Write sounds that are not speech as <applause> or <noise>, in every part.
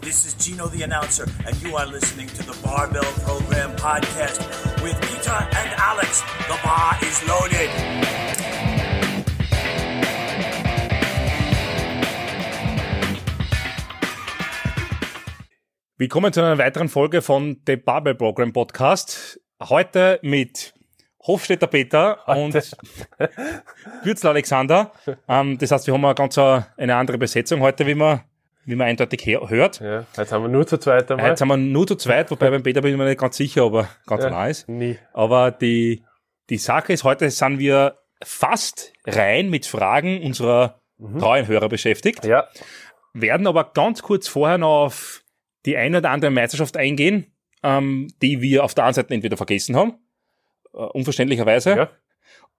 This is Gino the announcer, and you are listening to the Barbell Program podcast with Peter and Alex. The bar is loaded. Willkommen zu einer weiteren Folge von The Barbell Program Podcast. Heute mit Hofstetter Peter und Würzler Alexander. Ähm, das heißt, wir haben eine ganz eine andere Besetzung heute, wie man, wie man eindeutig hört. Ja, jetzt haben wir nur zu zweit einmal. Jetzt sind wir nur zu zweit, wobei <laughs> beim Peter bin ich mir nicht ganz sicher, ob er ganz Ja, nah ist. Nie. Aber die, die Sache ist, heute sind wir fast rein mit Fragen unserer treuen Hörer beschäftigt, Ja, werden aber ganz kurz vorher noch auf die eine oder andere Meisterschaft eingehen, ähm, die wir auf der einen Seite entweder vergessen haben, äh, unverständlicherweise, ja.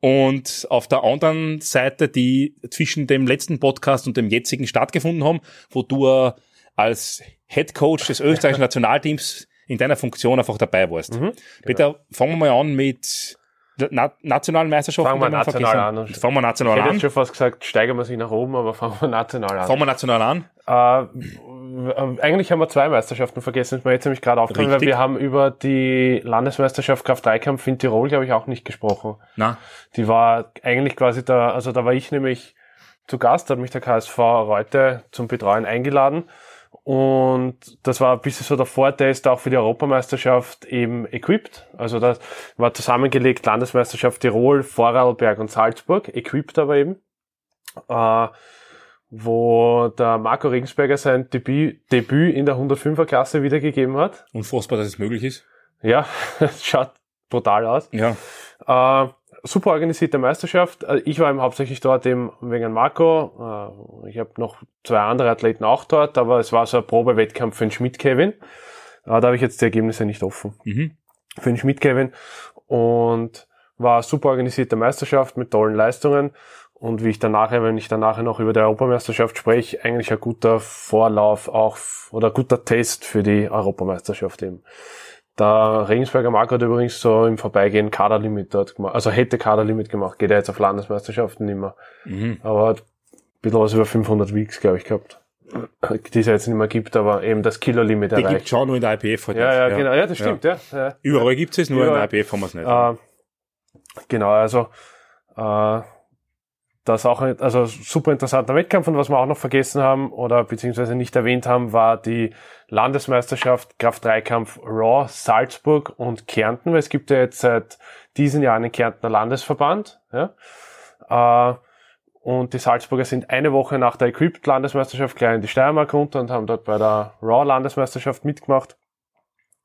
Und auf der anderen Seite, die zwischen dem letzten Podcast und dem jetzigen stattgefunden haben, wo du äh, als Head Coach des österreichischen <laughs> Nationalteams in deiner Funktion einfach dabei warst. Mhm, Peter, fangen wir mal an mit der na nationalen Meisterschaften. Fangen wir national vergessen. an. Fangen wir Ich national hätte an. jetzt schon fast gesagt, steigern wir sich nach oben, aber fangen wir national an. Fangen wir national an. Äh, eigentlich haben wir zwei Meisterschaften vergessen, ist mir jetzt nämlich gerade aufgefallen, weil wir haben über die Landesmeisterschaft Kraft-3-Kampf in Tirol, glaube ich, auch nicht gesprochen. Na, Die war eigentlich quasi da, also da war ich nämlich zu Gast, hat mich der KSV Reute zum Betreuen eingeladen. Und das war ein bisschen so der Vortest auch für die Europameisterschaft eben equipped. Also das war zusammengelegt Landesmeisterschaft Tirol, Vorarlberg und Salzburg, equipped aber eben. Äh, wo der Marco Regensberger sein Debüt, Debüt in der 105er Klasse wiedergegeben hat. unfassbar, dass es möglich ist. Ja, <laughs> schaut brutal aus. Ja. Äh, super organisierte Meisterschaft. Äh, Ich war eben hauptsächlich dort eben wegen Marco. Äh, ich habe noch zwei andere Athleten auch dort, aber es war so ein Probewettkampf für den Schmidt-Kevin. Äh, da habe ich jetzt die Ergebnisse nicht offen. Mhm. Für den Schmidt-Kevin. Und war super organisierte Meisterschaft mit tollen Leistungen. Und wie ich dann nachher, wenn ich dann nachher noch über die Europameisterschaft spreche, eigentlich ein guter Vorlauf auch oder ein guter Test für die Europameisterschaft eben. Der Regensberger Marco hat übrigens so im Vorbeigehen Kaderlimit dort gemacht. Also hätte Kaderlimit gemacht, geht er jetzt auf Landesmeisterschaften nicht mehr. Mhm. Aber hat ein bisschen was über 500 Weeks, glaube ich, gehabt. Die es jetzt nicht mehr gibt, aber eben das Kilo-Limit Die gibt erreicht. schon nur in der IPF halt Ja, nicht. ja, genau. Ja, das stimmt, ja. ja. Überall gibt es nur in Überall. der IPF haben wir es nicht. Äh, genau, also äh, das auch also super interessanter Wettkampf und was wir auch noch vergessen haben oder beziehungsweise nicht erwähnt haben, war die Landesmeisterschaft Kraft-3-Kampf Raw Salzburg und Kärnten, weil es gibt ja jetzt seit diesem Jahr einen Kärntner Landesverband. Ja? Äh, und die Salzburger sind eine Woche nach der Equipped-Landesmeisterschaft gleich in die Steiermark runter und haben dort bei der Raw-Landesmeisterschaft mitgemacht.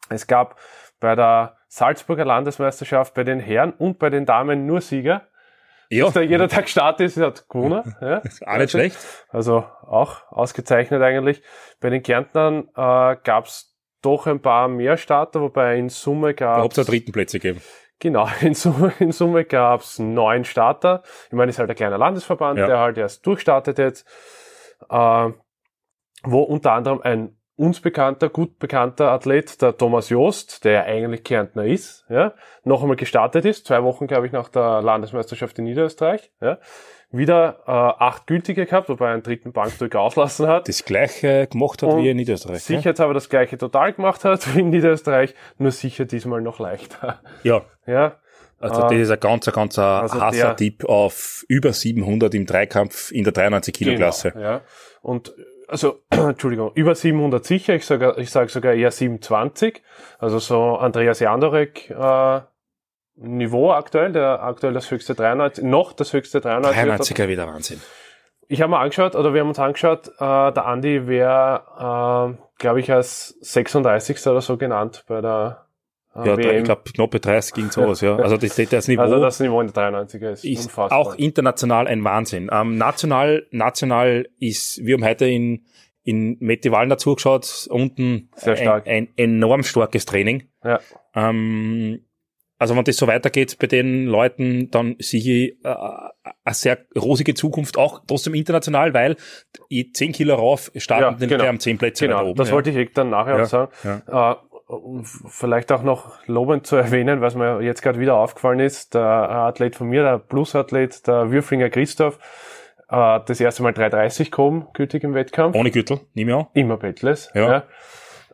Es gab bei der Salzburger Landesmeisterschaft bei den Herren und bei den Damen nur Sieger. Ja, Da jeder Tag gestartet ist, hat gewonnen. <laughs> Ja. auch nicht schlecht. Also auch ausgezeichnet eigentlich. Bei den Kärntnern äh, gab es doch ein paar mehr Starter, wobei in Summe Da gab habt ihr dritten Plätze gegeben. Genau, <laughs> in Summe, in Summe gab es neun Starter. Ich meine, es ist halt ein kleiner Landesverband, Ja. der halt erst durchstartet jetzt, äh, wo unter anderem ein uns bekannter, gut bekannter Athlet, der Thomas Joost, der ja eigentlich Kärntner ist, ja, noch einmal gestartet ist, zwei Wochen, glaube ich, nach der Landesmeisterschaft in Niederösterreich, ja, wieder äh, acht gültige gehabt, wobei er einen dritten Bankdrück <laughs> auslassen hat. Das gleiche gemacht hat Und wie in Niederösterreich. Sicher jetzt aber das gleiche total gemacht hat <laughs> wie in Niederösterreich, nur sicher diesmal noch leichter. Ja. Ja, Also Ah. das ist ein ganz, ganz Also hasser Tipp auf über 700 im Dreikampf in der 93 Kilo Klasse. Genau, ja. Und also, <clears throat> Entschuldigung, über 700 sicher, ich sage ich sag sogar eher 720. Also so Andreas Jandorek äh, Niveau aktuell, der aktuell das höchste 93, noch das höchste 93. 93er wieder Wahnsinn. Ich habe mir angeschaut, oder wir haben uns angeschaut, äh, der Andi wäre, äh, glaube ich, als 36. oder so genannt bei der Ja, WM. ich glaube, knapp bei 30 ging sowas, ja. Also das, das Niveau also das Niveau in der 93er ist, ist unfassbar. auch international ein Wahnsinn. Ähm, national, national ist, wir haben heute in, in Mette Wallner zugeschaut, unten Sehr stark. Ein, ein enorm starkes Training. ja. Ähm, also wenn das so weitergeht bei den Leuten, dann sehe ich äh, eine sehr rosige Zukunft, auch trotzdem international, weil die 10 Kilo rauf starten Ja, den genau. am 10 Plätze Genau, oben. das ja. wollte ich dann nachher Ja, auch sagen. ja. Äh, vielleicht auch noch lobend zu erwähnen, was mir jetzt gerade wieder aufgefallen ist, der Athlet von mir, der Plusathlet, der Würflinger Christoph, äh, das erste Mal 3,30 gehoben, gültig im Wettkampf. Ohne Gürtel, nehme ich an. Immer Bettless. Ja.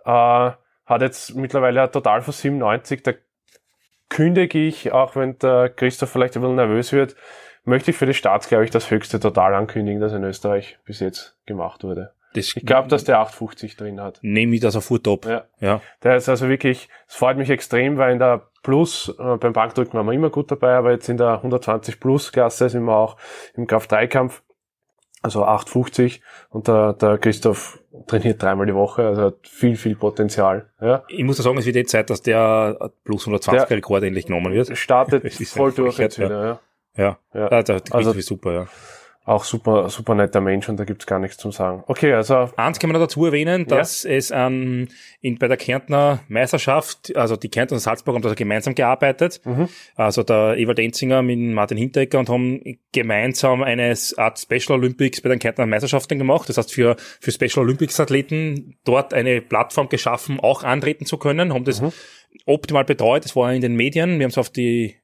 Ja. Äh, hat jetzt mittlerweile ein Total von 97. Da kündige ich, auch wenn der Christoph vielleicht ein bisschen nervös wird, möchte ich für die Starts, glaube ich, das höchste Total ankündigen, das in Österreich bis jetzt gemacht wurde. Das Ich glaube, dass der 850 drin hat. nehme ich das auf Top. Ja. ja. Der ist also wirklich, es freut mich extrem, weil in der Plus, äh, beim Bankdrücken waren wir immer gut dabei, aber jetzt in der 120 Plus Klasse sind wir auch im Kraft-3-Kampf, also 850 und der, der Christoph trainiert dreimal die Woche, also hat viel, viel Potenzial. Ja. Ich muss da sagen, es wird jetzt Zeit, dass der plus 120 Der- Rekord endlich genommen wird. Startet <laughs> ist voll durch jetzt wieder. Ja. Ja. Ja. ja. der Also- also, super, ja. Auch super, super netter Mensch und da gibt's gar nichts zum sagen. Okay, also Eins kann man noch dazu erwähnen, dass es ähm, in, bei der Kärntner Meisterschaft, also die Kärntner und Salzburg haben da gemeinsam gearbeitet, Mhm. also der Ewald Enzinger mit Martin Hinteregger und haben gemeinsam eine Art Special Olympics bei den Kärntner Meisterschaften gemacht. Das heißt, für, für Special Olympics Athleten dort eine Plattform geschaffen, auch antreten zu können, haben das optimal betreut. Das war in den Medien. Wir haben es auf die,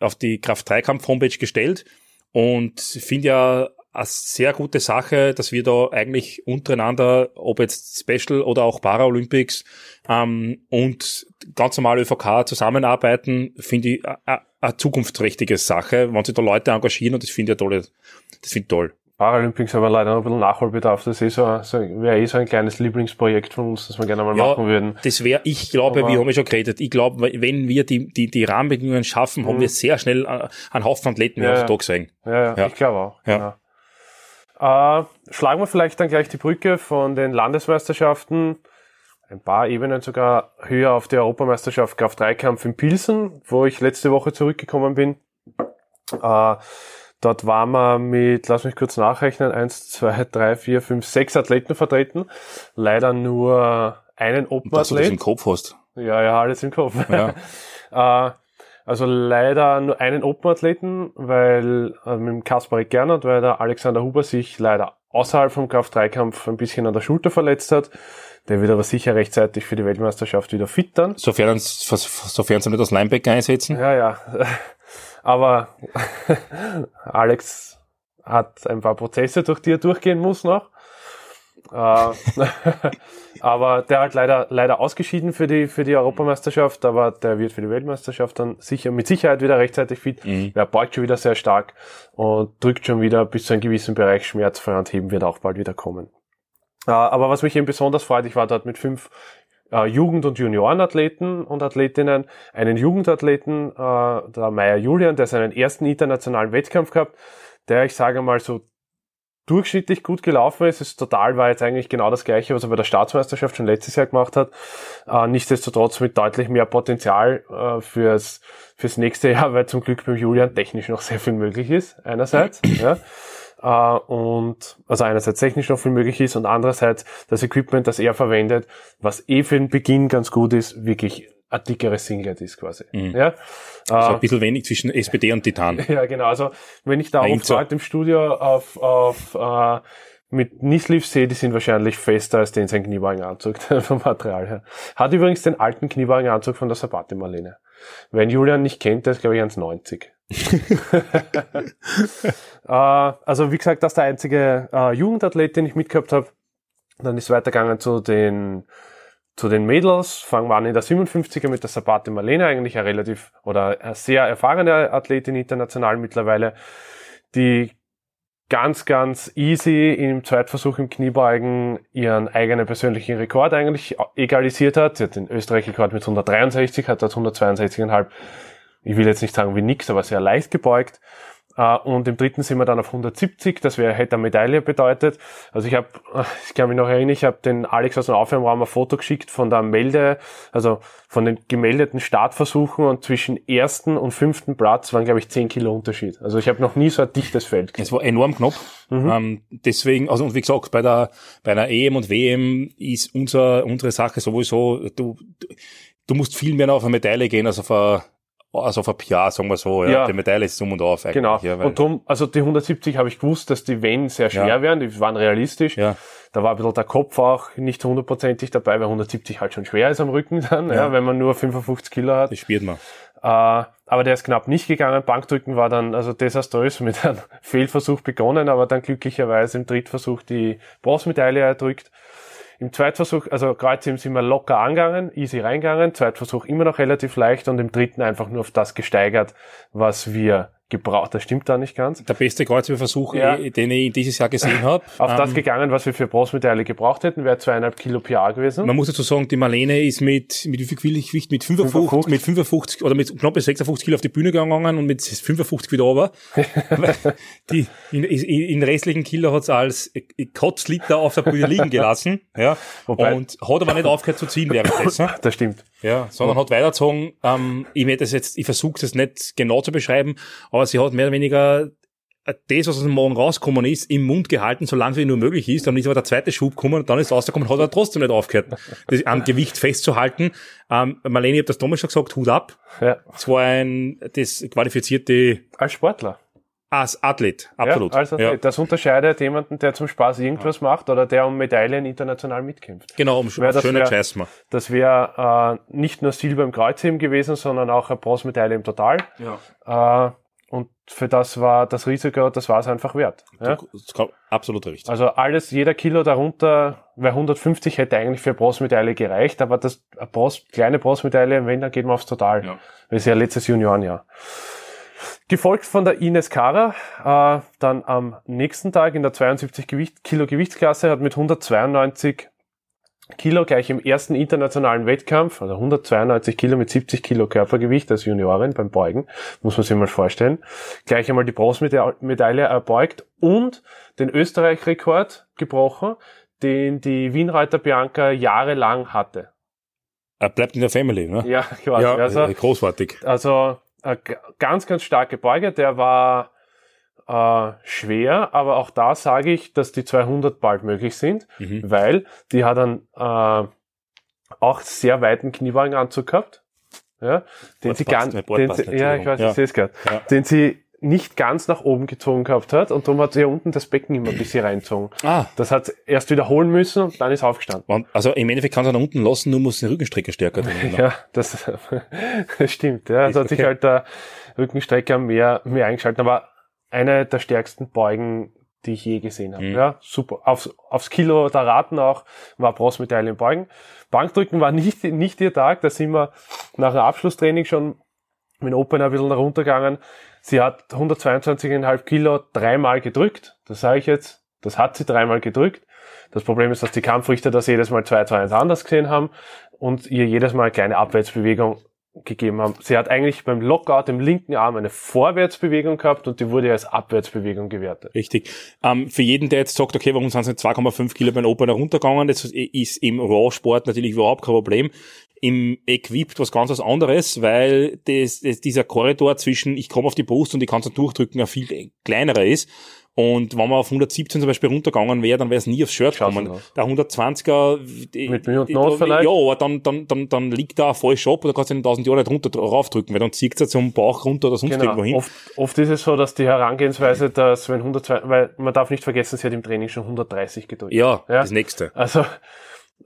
auf die Kraft-3-Kampf-Homepage gestellt und finde ja eine sehr gute Sache, dass wir da eigentlich untereinander, ob jetzt Special oder auch Paralympics ähm, und ganz normal ÖVK zusammenarbeiten, finde ich eine zukunftsträchtige Sache, wenn sich da Leute engagieren und das finde ich ja toll. Das finde ich toll. Paralympics aber leider noch ein bisschen Nachholbedarf. Das ist so, so wäre eh so ein kleines Lieblingsprojekt von uns, das wir gerne mal machen würden. Das wäre, ich glaube, Aber- wir haben ja schon geredet, ich glaube, wenn wir die, die, die Rahmenbedingungen schaffen, haben wir sehr schnell äh, einen Haufen Athleten Mhm. Ja, auf ja. den Tag gesehen. Ja, ja, Ja. ich glaube auch. Ja. Genau. Äh, schlagen wir vielleicht dann gleich die Brücke von den Landesmeisterschaften ein paar Ebenen sogar höher auf die Europameisterschaft Kraft-3-Kampf in Pilsen, wo ich letzte Woche zurückgekommen bin. Äh, dort waren wir mit, lass mich kurz nachrechnen, eins, zwei, drei, vier, fünf, sechs Athleten vertreten. Leider nur einen Dass du das Open-Athlet. im Kopf hast. Ja, ja, alles im Kopf. Ja. <laughs> äh, also leider nur einen Open-Athleten, weil äh, mit dem Kaspar Gernot, weil der Alexander Huber sich leider außerhalb vom Kraft-3-Kampf ein bisschen an der Schulter verletzt hat. Der wird aber sicher rechtzeitig für die Weltmeisterschaft wieder fit dann. Sofern, sofern sie nicht das Linebacker einsetzen. Ja, ja. <laughs> Aber <laughs> Alex hat ein paar Prozesse, durch die er durchgehen muss noch. Äh, <laughs> aber der hat leider, leider ausgeschieden für die, für die Europameisterschaft, aber der wird für die Weltmeisterschaft dann sicher, mit Sicherheit wieder rechtzeitig fit. Mhm. Er beugt schon wieder sehr stark und drückt schon wieder bis zu einem gewissen Bereich schmerzfrei und heben wird auch bald wieder kommen. Äh, aber was mich eben besonders freut, ich war dort mit fünf äh, Jugend- und Juniorenathleten und Athletinnen, einen Jugendathleten, der Meier Julian, der seinen ersten internationalen Wettkampf gehabt, der, ich sage mal, so durchschnittlich gut gelaufen ist. Es total war jetzt eigentlich genau das gleiche, was er bei der Staatsmeisterschaft schon letztes Jahr gemacht hat. Äh, nichtsdestotrotz mit deutlich mehr Potenzial äh, fürs, fürs nächste Jahr, <laughs> weil zum Glück beim Julian technisch noch sehr viel möglich ist, einerseits. <clears throat> ja. Äh, und also einerseits technisch noch viel möglich ist und andererseits das Equipment, das er verwendet, was eh für den Beginn ganz gut ist, wirklich ein dickeres Singlet ist quasi. Ja? So Äh, ein bisschen wenig zwischen SPD und Titan. <laughs> ja, genau. Also wenn ich da oft. Leute im Studio auf, auf äh, mit Kniesleeves sehe, die sind wahrscheinlich fester als den sein Kniebeugenanzug <laughs> vom Material her. Hat übrigens den alten Kniebeugenanzug von der Sabate Marlene. Wen Julian nicht kennt, der ist glaube ich 1,90. <laughs> äh, also wie gesagt, das ist der einzige äh, Jugendathlet, den ich mitgehabt habe. Dann ist weitergegangen zu den zu den Mädels. Fangen wir an in der 57er mit der Sabate Marlene, eigentlich eine relativ oder eine sehr erfahrene Athletin international mittlerweile, die ganz, ganz easy im Zweitversuch im Kniebeugen ihren eigenen persönlichen Rekord eigentlich egalisiert hat. Sie hat den Österreich-Rekord mit 163, hat dort 162,5. Ich will jetzt nicht sagen wie nix, aber sehr leicht gebeugt. Äh, Und im dritten sind wir dann auf 170, das wäre hätte eine Medaille bedeutet. Also ich habe, ich kann mich noch erinnern, ich habe den Alex aus dem Aufwärmraum ein Foto geschickt von der Melde, also von den gemeldeten Startversuchen und zwischen ersten und fünften Platz waren, glaube ich, 10 Kilo Unterschied. Also ich habe noch nie so ein dichtes Feld gesehen. Es war enorm knapp. Mhm. Ähm, deswegen, also und wie gesagt, bei der bei einer EM und WM ist unser, unsere Sache sowieso, du, du musst viel mehr auf eine Medaille gehen als auf eine, als auf ein PR, sagen wir so. Ja. Ja. Die Medaille ist um und auf eigentlich. Genau. Ja, und drum, also die 170 habe ich gewusst, dass die Wenn sehr schwer Ja. wären, die waren realistisch. ja. Da war ein bisschen der Kopf auch nicht hundertprozentig dabei, weil 170 halt schon schwer ist am Rücken dann, ja. Ja. wenn man nur 55 Kilo hat. das spürt man. Äh, aber der ist knapp nicht gegangen. Bankdrücken war dann also desaströs mit einem <laughs> Fehlversuch begonnen, aber dann glücklicherweise im Drittversuch die Bronzemedaille erdrückt. Im Zweitversuch, also Kreuzheben sind wir locker angegangen, easy reingegangen, Zweitversuch immer noch relativ leicht und im dritten einfach nur auf das gesteigert, was wir gebraucht. Das stimmt da nicht ganz. Der beste Kreuzheberversuch, ja. Eh, den ich dieses Jahr gesehen habe. <laughs> Auf ähm, das gegangen, was wir für Bronzemedaille gebraucht hätten, wäre zweieinhalb Kilo PR gewesen. Man muss dazu sagen, die Marlene ist mit, mit wie viel Gewicht? Mit 55, 55, mit 55 oder mit knapp 56 Kilo auf die Bühne gegangen und mit 55 wieder runter. <laughs> die, in, in, in restlichen Kilo hat's als Kotzliter auf der Bühne liegen gelassen. Ja. Wobei, und hat aber nicht aufgehört zu ziehen währenddessen. <laughs> Das stimmt. Ja, sondern hat weitergezogen. Ähm, ich werde das jetzt, ich versuche es nicht genau zu beschreiben, aber sie hat mehr oder weniger das, was aus dem Morgen rausgekommen ist, im Mund gehalten, solange wie nur möglich ist. Dann ist aber der zweite Schub gekommen und dann ist rausgekommen, hat er trotzdem nicht aufgehört, <laughs> das am Gewicht festzuhalten. Ähm, Marlene, ich habe das damals schon gesagt, Hut ab. Ja. Das war ein, das qualifizierte... Als Sportler. Als Athlet, absolut. Ja, als Athlet. Ja. Das unterscheidet jemanden, der zum Spaß irgendwas ja. macht oder der um Medaillen international mitkämpft. Genau, um schöne Scheiß mal. Das wäre äh, nicht nur Silber im Kreuzheben gewesen, sondern auch eine Bronzemedaille im Total. Ja. Äh, und für das war das Risiko, das war es einfach wert. Ja? Absolut richtig. Also alles, jeder Kilo darunter, weil 150 hätte eigentlich für Bronzemedaille gereicht, aber das Bronze, kleine Bronzemedaille, wenn, dann geht man aufs Total. Ja. Das ist ja letztes Juniorenjahr. Gefolgt von der Ines Kara, äh, dann am nächsten Tag in der 72 Gewicht, Kilo Gewichtsklasse hat mit 192 Kilo gleich im ersten internationalen Wettkampf, also 192 Kilo mit 70 Kilo Körpergewicht als Juniorin beim Beugen, muss man sich mal vorstellen, gleich einmal die Bronzemedaille erbeugt und den Österreich-Rekord gebrochen, den die Wienreiter Bianca jahrelang hatte. Er bleibt in der Family, ne? Ja, <laughs> quasi. Ja, also, großartig. Also äh, ganz, ganz starke Beuge. Der war äh, schwer, aber auch da sage ich, dass die 200 bald möglich sind, mhm. weil die hat einen äh, auch sehr weiten Kniebeugenanzug gehabt. Ja, den sie ganz, ja, ich weiß, ja. ich sehe es gerade, ja. den sie nicht ganz nach oben gezogen gehabt hat und darum hat sie ja unten das Becken immer ein bisschen reinzogen. Ah. Das hat erst wiederholen müssen und dann ist aufgestanden. Also im Endeffekt kann sie nach unten lassen, nur muss die Rückenstrecke stärker <laughs> trainieren. Ne? Ja, das, <laughs> das stimmt. Ja, also hat sich halt der Rückenstrecker mehr, mehr eingeschaltet. Aber eine der stärksten Beugen, die ich je gesehen habe. Mhm. Ja, super. Aufs, aufs Kilo der Raten auch war Bronzemedaille im Beugen. Bankdrücken war nicht, nicht ihr Tag. Da sind wir nach dem Abschlusstraining schon mit dem Open ein bisschen runtergegangen. Sie hat 122,5 Kilo dreimal gedrückt. Das sage ich jetzt. Das hat sie dreimal gedrückt. Das Problem ist, dass die Kampfrichter das jedes Mal 2 2 1 anders gesehen haben und ihr jedes Mal eine kleine Abwärtsbewegung gegeben haben. Sie hat eigentlich beim Lockout im linken Arm eine Vorwärtsbewegung gehabt und die wurde als Abwärtsbewegung gewertet. Richtig. Ähm, für jeden, der jetzt sagt, okay, warum sind sie 2,5 Kilo beim Opener runtergegangen, das ist im Raw-Sport natürlich überhaupt kein Problem im Equipped was ganz was anderes, weil das, das, dieser Korridor zwischen ich komme auf die Brust und ich kann es durchdrücken ein viel kleinerer ist. Und wenn man auf 117 zum Beispiel runtergegangen wäre, dann wäre es nie aufs Shirt gekommen. Der 120er, die, mit Mühe und Not vielleicht? Ja, aber dann, dann, dann, dann liegt da falsch ab oder kannst du den 1000 Jahre drunter raufdrücken, weil dann zieht es zum Bauch runter oder sonst genau. irgendwo hin. Oft, oft ist es so, dass die Herangehensweise, dass wenn 120, weil man darf nicht vergessen, sie hat im Training schon 130 gedrückt. Ja, ja? das nächste. Also,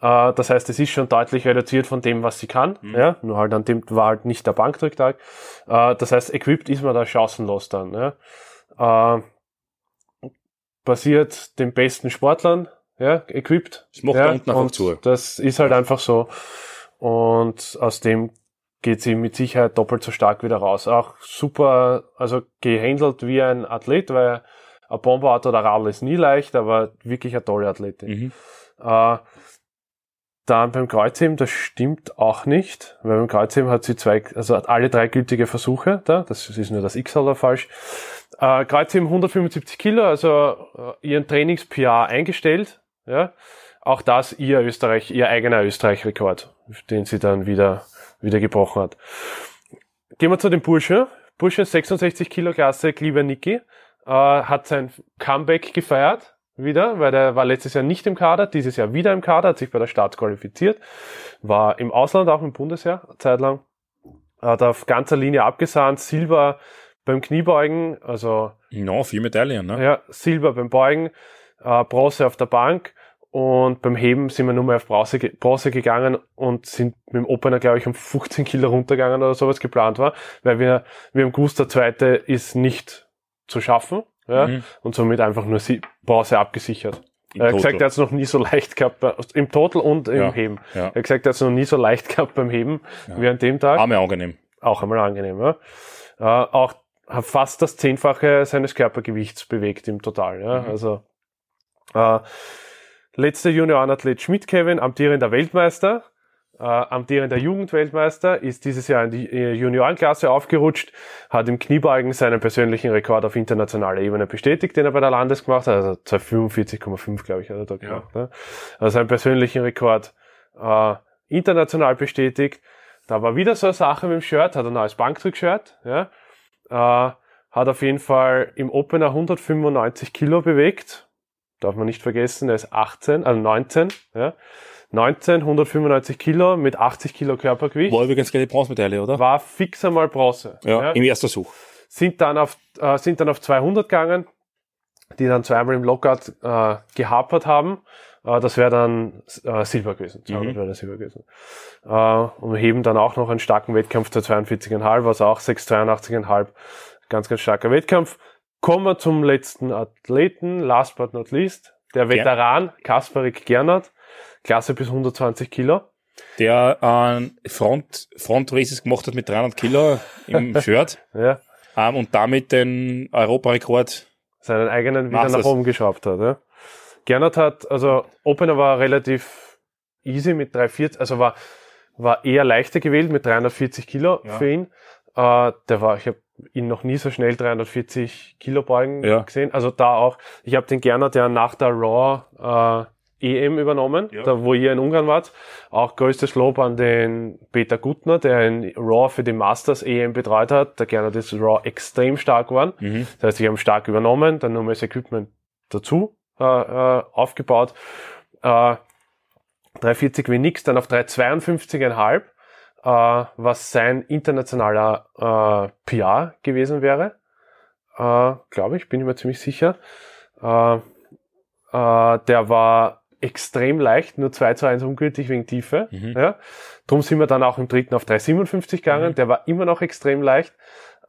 äh, das heißt, es ist schon deutlich reduziert von dem, was sie kann. Mhm. Ja, nur halt an dem war halt nicht der Bankdrücktag. Äh, das heißt, equipped ist man da chancenlos dann. Ja. Äh, basiert den besten Sportlern, ja, equipped. Das macht ja, unten einfach zu. Das ist halt einfach so. Und aus dem geht sie mit Sicherheit doppelt so stark wieder raus. Auch super, also gehandelt wie ein Athlet, weil ein Bomberauto oder Radl ist nie leicht, aber wirklich eine tolle Athletin. Mhm. Äh, dann beim Kreuzheben, das stimmt auch nicht, weil beim Kreuzheben hat sie zwei, also hat alle drei gültige Versuche da, das ist nur das X falsch. Äh, Kreuzheben 175 Kilo, also äh, ihren Trainings-PR eingestellt, ja. Auch das ihr Österreich, ihr eigener Österreich-Rekord, den sie dann wieder, wieder gebrochen hat. Gehen wir zu dem Bursche. Bursche 66 Kilo Klasse, lieber Niki, äh, hat sein Comeback gefeiert wieder, weil der war letztes Jahr nicht im Kader, dieses Jahr wieder im Kader, hat sich bei der Start qualifiziert, war im Ausland auch im Bundesjahr zeitlang, hat auf ganzer Linie abgesahnt, Silber beim Kniebeugen, also no, vier Medaillen, ne? Ja, Silber beim Beugen, äh, Bronze auf der Bank Und beim Heben sind wir nur mehr auf Bronze, Bronze gegangen und sind mit dem Opener, glaube ich, um 15 Kilo runtergegangen oder sowas geplant war, weil wir, wir haben gewusst, der zweite ist nicht zu schaffen, ja, Mhm. und somit einfach nur sie Bronze abgesichert. Im Er hat gesagt, er hat es noch nie so leicht gehabt, bei, im Total und im Ja, Heben. ja. Er hat gesagt, er hat es noch nie so leicht gehabt beim Heben wie an dem Tag. Arme angenehm. Auch einmal angenehm, ja. Äh, auch fast das Zehnfache seines Körpergewichts bewegt im Total, ja. Also, äh, letzter Juniorenathlet Schmidt Kevin, amtierender Weltmeister, äh, amtierender Jugendweltmeister, ist dieses Jahr in die äh, Juniorenklasse aufgerutscht, hat im Kniebeugen seinen persönlichen Rekord auf internationaler Ebene bestätigt, den er bei der Landes gemacht hat, also 245,5, glaube ich, hat er da gemacht. Ne? Also seinen persönlichen Rekord äh, international bestätigt. Da war wieder so eine Sache mit dem Shirt, hat ein neues Bankdrück-Shirt, ja. Äh, hat auf jeden Fall im Opener 195 Kilo bewegt. Darf man nicht vergessen, er ist 18, also 19, ja. 19, 195 Kilo mit 80 Kilo Körpergewicht. War übrigens gleich die Bronzemedaille, oder? War fix einmal Bronze. ja, im ersten Such. Sind dann auf, äh, sind dann auf 200 gegangen, die dann zweimal im Lockout äh, gehapert haben. Äh, das wäre dann äh, Silber gewesen. 200 Mhm. wäre Silber gewesen. Äh, und heben dann auch noch einen starken Wettkampf zu 42,5, also auch 6,82,5. Ganz, ganz starker Wettkampf. Kommen wir zum letzten Athleten, last but not least. Der Veteran Kasparik Gernert, Klasse bis 120 Kilo. Der äh, Front, Front Races gemacht hat mit 300 Kilo im <laughs> Shirt Ja, ähm, und damit den Europarekord. seinen eigenen wieder Masters. nach oben geschraubt hat. Ja. Gernot hat, also Opener war relativ easy mit 340, also war, war eher leichter gewählt mit 340 Kilo Ja. für ihn. Äh, der war, ich habe ihn noch nie so schnell 340 Kilo beugen Ja. gesehen. Also da auch, ich habe den Gernot ja nach der Raw äh, EM übernommen, Ja. da wo ihr in Ungarn wart. Auch größtes Lob an den Peter Gutner, der in Raw für die Masters EM betreut hat. Der Gernot ist Raw extrem stark geworden. Mhm. Das heißt, ich habe stark übernommen, dann nur das Equipment dazu äh, äh, aufgebaut. Äh, 340 wie nix, dann auf 352,5, äh, was sein internationaler äh, PR gewesen wäre. Äh, Glaube ich, bin ich mir ziemlich sicher. Äh, äh, der war extrem leicht, nur 2 zu 1 ungültig wegen Tiefe. Mhm. Ja. Drum sind wir dann auch im dritten auf 357 gegangen. Mhm. Der war immer noch extrem leicht,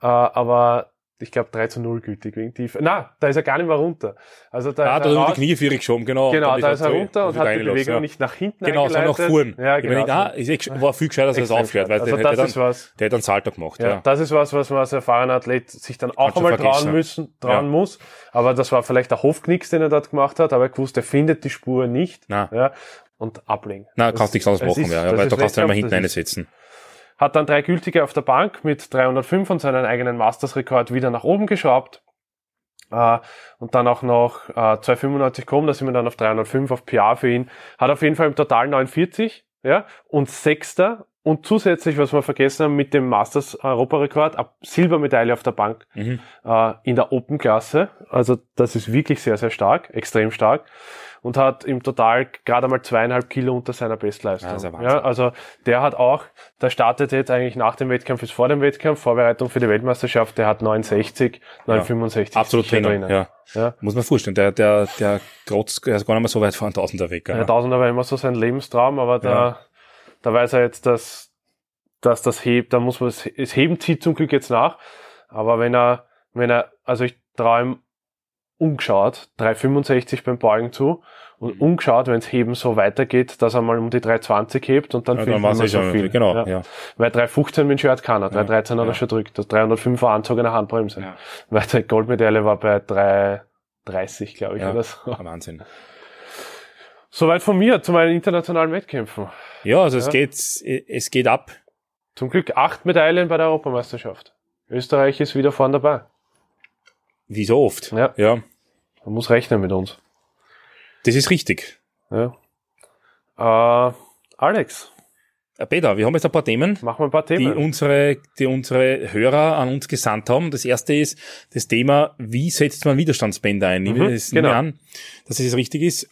äh, aber ich glaube 3 zu 0 gültig wegen Tiefe. Na, da ist er gar nicht mehr runter. Also da Ah, ist da hat er die Knie für geschoben, genau. Genau, Dann da ist er runter und hat die Bewegung ja. nicht nach hinten Genau, sondern nach vorn. Ja, Ich genau. meine, ah, ist echt, war viel gescheiter, dass er Extrem aufgehört, weil der, also hätte das ist dann, was, der hätte einen Salto gemacht. ja, Ja. das ist was, was man als erfahrener Athlet sich dann auch einmal trauen müssen, trauen Ja. muss. Aber das war vielleicht der Hofknicks, den er dort gemacht hat, aber er gewusst, er findet die Spur nicht. Na. Ja, und ablegen. Na, Das- kannst nichts anderes machen ist- ja, weil da kannst du Wettkampf, hinten einsetzen. Hat dann drei gültige auf der Bank mit 305 und seinen eigenen Masters-Rekord wieder nach oben geschraubt. Äh, und dann auch noch äh, 295 kommen, da sind wir dann auf 305 auf PR für ihn. Hat auf jeden Fall im Total 49, ja, und Sechster. Und zusätzlich, was wir vergessen haben, mit dem Masters Europarekord, Silbermedaille auf der Bank Mhm. äh, in der Open-Klasse. Also das ist wirklich sehr, sehr stark, extrem stark. Und hat im Total gerade mal zweieinhalb Kilo unter seiner Bestleistung. Ist ja ja, also der hat auch, der startet jetzt eigentlich nach dem Wettkampf, ist vor dem Wettkampf, Vorbereitung für die Weltmeisterschaft, der hat 960, 965 Absolut sicher drinnen, ja. Ja. Muss man vorstellen, der, der, der Trotz, der ist gar nicht mehr so weit vor einem Tausender weg. Der Ja. Tausender war immer so sein Lebenstraum, aber da, Ja. da weiß er jetzt, dass, dass das hebt, da muss man, das Heben zieht zum Glück jetzt nach. Aber wenn er, wenn er, also ich traue ihm umgeschaut, 365 beim Beugen zu und Mhm. umgeschaut, wenn es Heben so weitergeht, dass er mal um die 320 hebt und dann Ja, fehlt dann eh so schon, viel. genau, Ja. ja. Weil 315 mit dem Shirt kann er, 313 hat ja. er schon drückt, das 305 war anzogene Handbremse. Ja. Weil die Goldmedaille war bei 330, glaube ich, Ja. oder so. Wahnsinn. Soweit von mir zu meinen internationalen Wettkämpfen. Ja, also es geht, es geht ab. Zum Glück acht Medaillen bei der Europameisterschaft. Österreich ist wieder vorn dabei. Wie so oft. Ja. ja. Man muss rechnen mit uns. Das ist richtig. Ja. Äh, Alex, Äh, Peter, wir haben jetzt ein paar Themen, machen wir ein paar die Themen. unsere, die unsere Hörer an uns gesandt haben. Das erste ist das Thema, wie setzt man Widerstandsbänder ein? Nehmen wir Mhm, das genau. an, dass es richtig ist.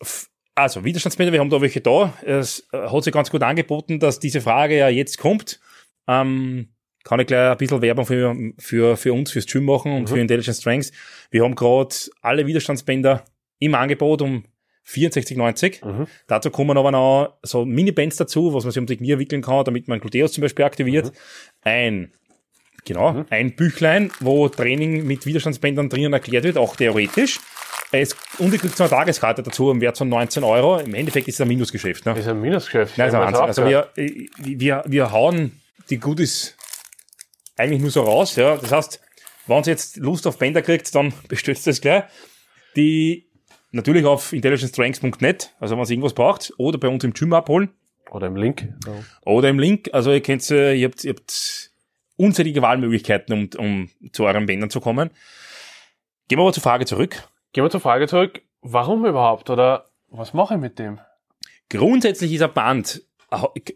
Also, Widerstandsbänder, wir haben da welche da. Es äh, hat sich ganz gut angeboten, dass diese Frage ja jetzt kommt. Ähm, kann ich gleich ein bisschen Werbung für, für, für uns, fürs Gym machen und Mhm. für Intelligent Strengths. Wir haben gerade alle Widerstandsbänder im Angebot um 64,90. Mhm. Dazu kommen aber noch so Mini-Bands dazu, was man sich um die Knie wickeln kann, damit man Gluteus zum Beispiel aktiviert. Mhm. Ein, genau, mhm. ein Büchlein, wo Training mit Widerstandsbändern drinnen erklärt wird, auch theoretisch. Es, und ich kriege so eine Tageskarte dazu im Wert von 19 Euro. Im Endeffekt ist es ein Minusgeschäft. Ne? Ist ein Minusgeschäft. Nein, also, also wir, wir, wir hauen die Goodies eigentlich nur so raus. Ja. Das heißt, wenn ihr jetzt Lust auf Bänder kriegt, dann <laughs> bestellt das gleich. Die natürlich auf intelligencestrengths.net, also wenn ihr irgendwas braucht, oder bei uns im Gym abholen. Oder im Link. Oder im Link. Also ihr kennt, äh, ihr habt, ihr habt unzählige Wahlmöglichkeiten, um, um zu euren Bändern zu kommen. Gehen wir aber zur Frage zurück. Gehen wir zur Frage zurück. Warum überhaupt? Oder was mache ich mit dem? Grundsätzlich ist ein Band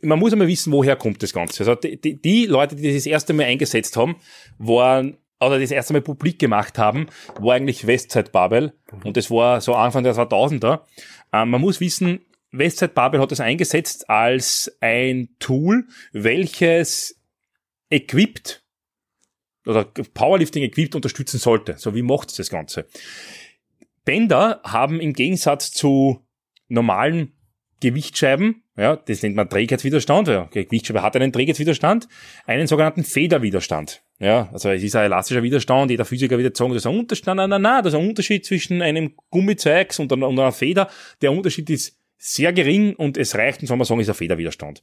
man muss einmal wissen, woher kommt das Ganze. Also die, die, Leute, die das erste Mal eingesetzt haben, waren oder das erste Mal publik gemacht haben, war eigentlich Westside Babel. Mhm. Und das war so Anfang der 2000er. Ähm, man muss wissen, Westside Babel hat das eingesetzt als ein Tool, welches equipped oder Powerlifting equipped unterstützen sollte. So wie macht es das Ganze? Bänder haben im Gegensatz zu normalen Gewichtsscheiben, ja, das nennt man Trägheitswiderstand, ja, Gewichtsscheibe hat einen Trägheitswiderstand, einen sogenannten Federwiderstand. Ja, also es ist ein elastischer Widerstand, jeder Physiker wird sagen, das ist ein Unterschied, nein, nein, nein, das ist ein Unterschied zwischen einem Gummizeugs und einer, Feder. Der Unterschied ist sehr gering und es reicht, und soll man sagen, ist ein Federwiderstand.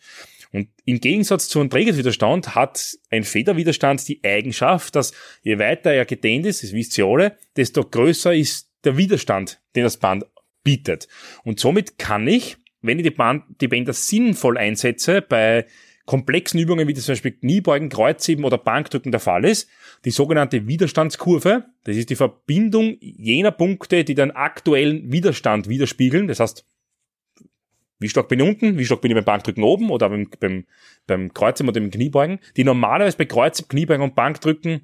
Und im Gegensatz zu einem Trägerwiderstand hat ein Federwiderstand die Eigenschaft, dass je weiter er gedehnt ist, das wisst ihr alle, desto größer ist der Widerstand, den das Band bietet. Und somit kann ich wenn ich die, Band, die Bänder sinnvoll einsetze, bei komplexen Übungen wie zum Beispiel Kniebeugen, Kreuzheben oder Bankdrücken der Fall ist, die sogenannte Widerstandskurve, das ist die Verbindung jener Punkte, die den aktuellen Widerstand widerspiegeln. Das heißt, wie stark bin ich unten, wie stark bin ich beim Bankdrücken oben oder beim, beim, beim Kreuzheben oder beim Kniebeugen, die normalerweise bei Kreuzheben, Kniebeugen und Bankdrücken,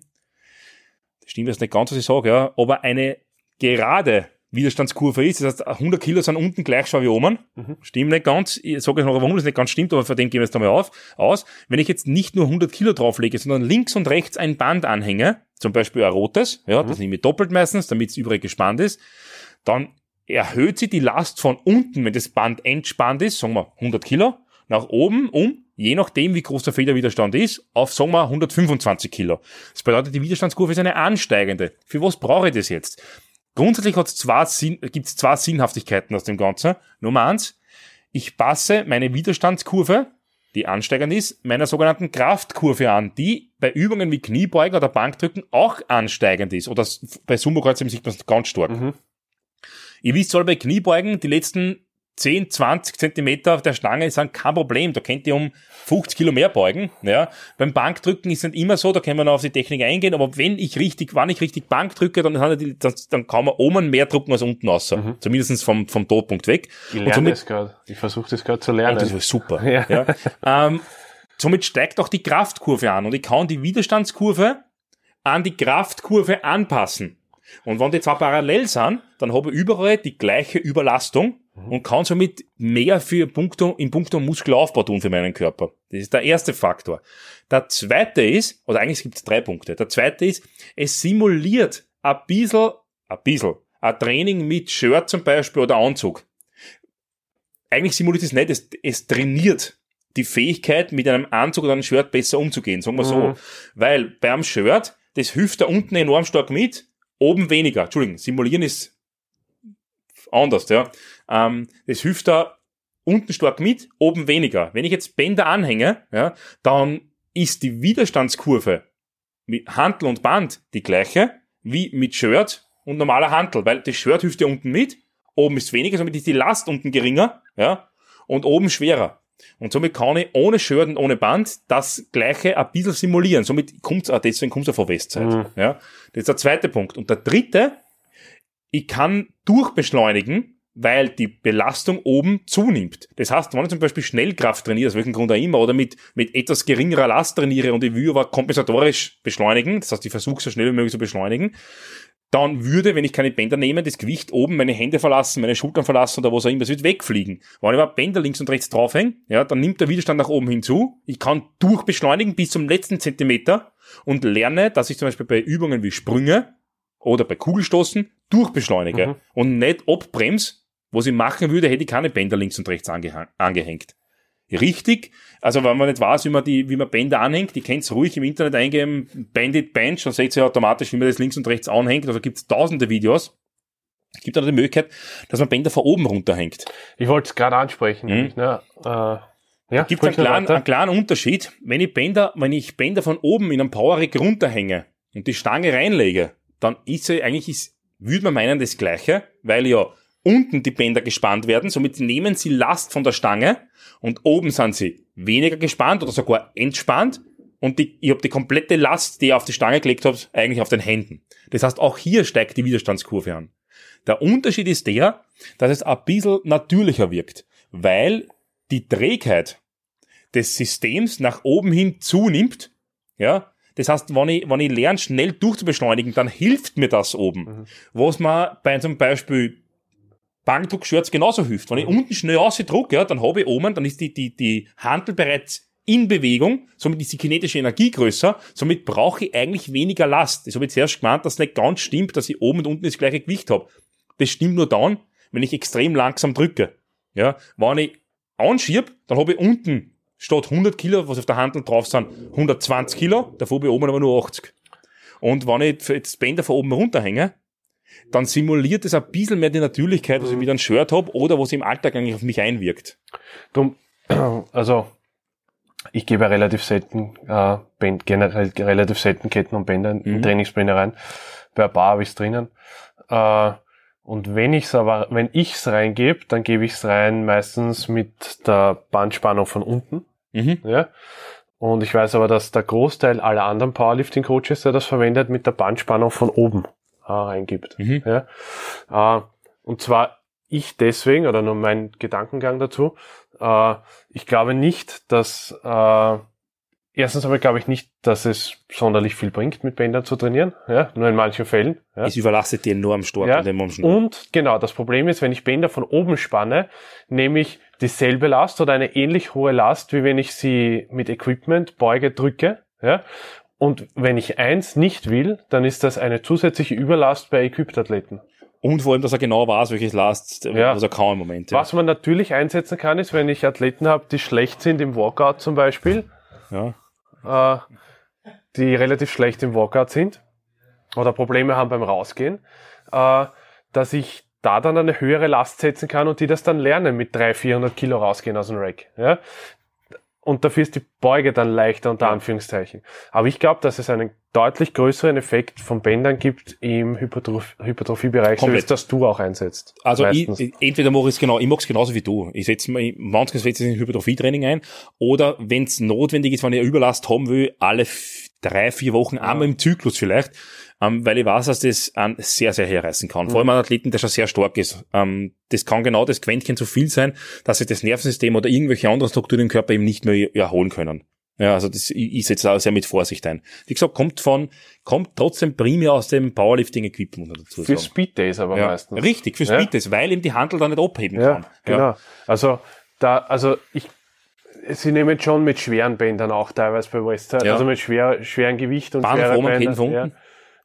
das stimmt jetzt nicht ganz, was ich sage, ja, aber eine gerade Widerstandskurve ist. Das heißt, 100 Kilo sind unten gleich schwer wie oben. Mhm. Stimmt nicht ganz. Ich sage jetzt noch, warum das nicht ganz stimmt, aber von dem gehen wir jetzt einmal auf, aus. Wenn ich jetzt nicht nur 100 Kilo drauflege, sondern links und rechts ein Band anhänge, zum Beispiel ein rotes, ja, mhm. das nehme ich doppelt meistens, damit es übrig gespannt ist, dann erhöht sich die Last von unten, wenn das Band entspannt ist, sagen wir 100 Kilo, nach oben um, je nachdem wie groß der Federwiderstand ist, auf sagen wir 125 Kilo. Das bedeutet, die Widerstandskurve ist eine ansteigende. Für was brauche ich das jetzt? Grundsätzlich zwei Sinn, gibt's zwei Sinnhaftigkeiten aus dem Ganzen. Nummer eins, ich passe meine Widerstandskurve, die ansteigend ist, meiner sogenannten Kraftkurve an, die bei Übungen wie Kniebeugen oder Bankdrücken auch ansteigend ist. Oder bei Sumo-Kreuzheben sieht man es ganz stark. Mhm. Ihr wisst soll bei Kniebeugen die letzten 10, 20 Zentimeter auf der Stange sind kein Problem. Da könnt ihr um 50 Kilo mehr beugen. Ja. Beim Bankdrücken ist es nicht immer so, da können wir noch auf die Technik eingehen, aber wenn ich richtig, wann ich richtig Bank drücke, dann, dann, dann kann man oben mehr drucken als unten raus. Mhm. Zumindest vom, vom Todpunkt weg. Ich lerne somit, das gerade. Ich versuche das gerade zu lernen. das ist super. <laughs> Ja. ja. Ähm, somit steigt auch die Kraftkurve an und ich kann die Widerstandskurve an die Kraftkurve anpassen. Und wenn die zwei parallel sind, dann habe ich überall die gleiche Überlastung. Und kann somit mehr für Punkto, in puncto Muskelaufbau tun für meinen Körper. Das ist der erste Faktor. Der zweite ist, oder eigentlich gibt es drei Punkte. Der zweite ist, es simuliert ein bisschen, ein bisschen, ein Training mit Shirt zum Beispiel oder Anzug. Eigentlich simuliert es nicht, es, es trainiert die Fähigkeit, mit einem Anzug oder einem Shirt besser umzugehen, sagen wir so. Mhm. Weil beim Shirt, das hilft da unten enorm stark mit, oben weniger. Entschuldigung, simulieren ist anders, ja. Ähm, das hilft da unten stark mit, oben weniger. Wenn ich jetzt Bänder anhänge, ja, dann ist die Widerstandskurve mit Hantel und Band die gleiche wie mit Shirt und normaler Hantel, weil das Shirt hilft ja unten mit, oben ist weniger, somit ist die Last unten geringer, ja, und oben schwerer. Und somit kann ich ohne Shirt und ohne Band das gleiche ein bisschen simulieren. Somit kommt es deswegen kommt es von Westzeit. Mhm. Ja, das ist der zweite Punkt. Und der dritte, ich kann durchbeschleunigen, weil die Belastung oben zunimmt. Das heißt, wenn ich zum Beispiel Schnellkraft trainiere, aus welchem Grund auch immer, oder mit, mit etwas geringerer Last trainiere und ich will aber kompensatorisch beschleunigen, das heißt, ich versuche so schnell wie möglich zu beschleunigen, dann würde, wenn ich keine Bänder nehme, das Gewicht oben meine Hände verlassen, meine Schultern verlassen oder was auch immer, es wird wegfliegen. Wenn ich aber Bänder links und rechts draufhänge, ja, dann nimmt der Widerstand nach oben hinzu. Ich kann durchbeschleunigen bis zum letzten Zentimeter und lerne, dass ich zum Beispiel bei Übungen wie Sprünge oder bei Kugelstoßen durchbeschleunige mhm. und nicht abbremse, Was ich machen würde, hätte ich keine Bänder links und rechts angehang- angehängt. Richtig, also wenn man nicht weiß, wie man die, wie man Bänder anhängt, die könnt's ruhig im Internet eingeben, Bandit Bench, dann seht ihr automatisch, wie man das links und rechts anhängt. Also gibt's tausende Videos. Es gibt auch die Möglichkeit, dass man Bänder von oben runterhängt. Ich wollte es gerade ansprechen. Mhm. Ne? Äh, ja, Gibt einen kleinen, einen kleinen Unterschied. Wenn ich Bänder, wenn ich Bänder von oben in einem Powerrig runterhänge und die Stange reinlege, dann ist sie eigentlich, ist, würde man meinen, das Gleiche, weil ja unten die Bänder gespannt werden, somit nehmen sie Last von der Stange und oben sind sie weniger gespannt oder sogar entspannt und die, ich habe die komplette Last, die ich auf die Stange gelegt habe, eigentlich auf den Händen. Das heißt, auch hier steigt die Widerstandskurve an. Der Unterschied ist der, dass es ein bisschen natürlicher wirkt, weil die Trägheit des Systems nach oben hin zunimmt. Ja, das heißt, wenn ich, wenn ich lerne, schnell durchzubeschleunigen, dann hilft mir das oben. Was mir bei zum Beispiel Bankdruckshirts genauso hilft. Wenn ich unten schnell ausdrucke, ja, dann habe ich oben, dann ist die, die, die Handel bereits in Bewegung, somit ist die kinetische Energie größer, somit brauche ich eigentlich weniger Last. Das habe ich zuerst gemeint, dass es nicht ganz stimmt, dass ich oben und unten das gleiche Gewicht habe. Das stimmt nur dann, wenn ich extrem langsam drücke. Ja, wenn ich anschieb, dann habe ich unten statt 100 Kilo, was auf der Handel drauf sind, 120 Kilo, davor habe ich oben aber nur 80. Und wenn ich jetzt Bänder von oben runterhänge, dann simuliert es ein bisschen mehr die Natürlichkeit, was ich wieder ein Shirt habe oder was im Alltag eigentlich auf mich einwirkt. Drum, <clears throat> also ich gebe relativ selten äh, Band, generell relativ selten Ketten und Bänder in Mhm. Trainingspläne rein. Bei ein paar habe ich es drinnen. Äh, und wenn ich's aber, wenn ich's reingebe, dann gebe ich's rein meistens mit der Bandspannung von unten. Mhm. Ja. Und ich weiß aber, dass der Großteil aller anderen Powerlifting-Coaches, der das verwendet, mit der Bandspannung von oben äh, reingibt. Mhm. Ja. Äh, und zwar ich deswegen, oder nur mein Gedankengang dazu, äh, ich glaube nicht, dass, äh, erstens einmal glaube ich nicht, dass es sonderlich viel bringt, mit Bändern zu trainieren, ja, nur in manchen Fällen. Ja. Es überlastet die enorm stark Ja. an dem Menschen. Und genau, das Problem ist, wenn ich Bänder von oben spanne, nehme ich dieselbe Last oder eine ähnlich hohe Last, wie wenn ich sie mit Equipment beuge, drücke. Ja? Und wenn ich eins nicht will, dann ist das eine zusätzliche Überlast bei Equipped-Athleten. Und vor allem, dass er genau weiß, welches Last, Ja. was er kann im Moment. Ja. Was man natürlich einsetzen kann, ist, wenn ich Athleten habe, die schlecht sind im Walkout zum Beispiel, Ja. äh, die relativ schlecht im Walkout sind oder Probleme haben beim Rausgehen, äh, dass ich da dann eine höhere Last setzen kann und die das dann lernen mit 300, 400 Kilo rausgehen aus dem Rack. Ja? Und dafür ist die Beuge dann leichter unter Anführungszeichen. Aber ich glaube, dass es einen deutlich größeren Effekt von Bändern gibt im Hypertroph Hypertrophiebereich, so wie Komplett. es das du auch einsetzt. Also ich, entweder mache ich es genau, ich mache es genauso wie du. Ich setze mir, manchmal setze ich es in Hypertrophie-Training ein. Oder wenn es notwendig ist, wenn ich eine Überlast haben will, alle drei, vier Wochen, einmal im Zyklus vielleicht, ähm, weil ich weiß, dass das einen sehr, sehr herreißen kann. Vor allem einen Athleten, der schon sehr stark ist. Ähm, das kann genau das Quäntchen zu viel sein, dass sich das Nervensystem oder irgendwelche anderen Strukturen im Körper eben nicht mehr erholen können. Ja, also das, ich, ich setze da sehr mit Vorsicht ein. Wie gesagt, kommt von, kommt trotzdem primär aus dem Powerlifting-Equipment dazu Für sagen. Speed Days aber Ja, meistens. richtig, für Ja. Speed Test, weil eben die Handel da nicht abheben Ja, kann. genau. Also da, also ich, sie nehmen schon mit schweren Bändern auch teilweise bei Westside, Ja. also mit schwer, schweren Gewicht und Bahn schweren Bändern.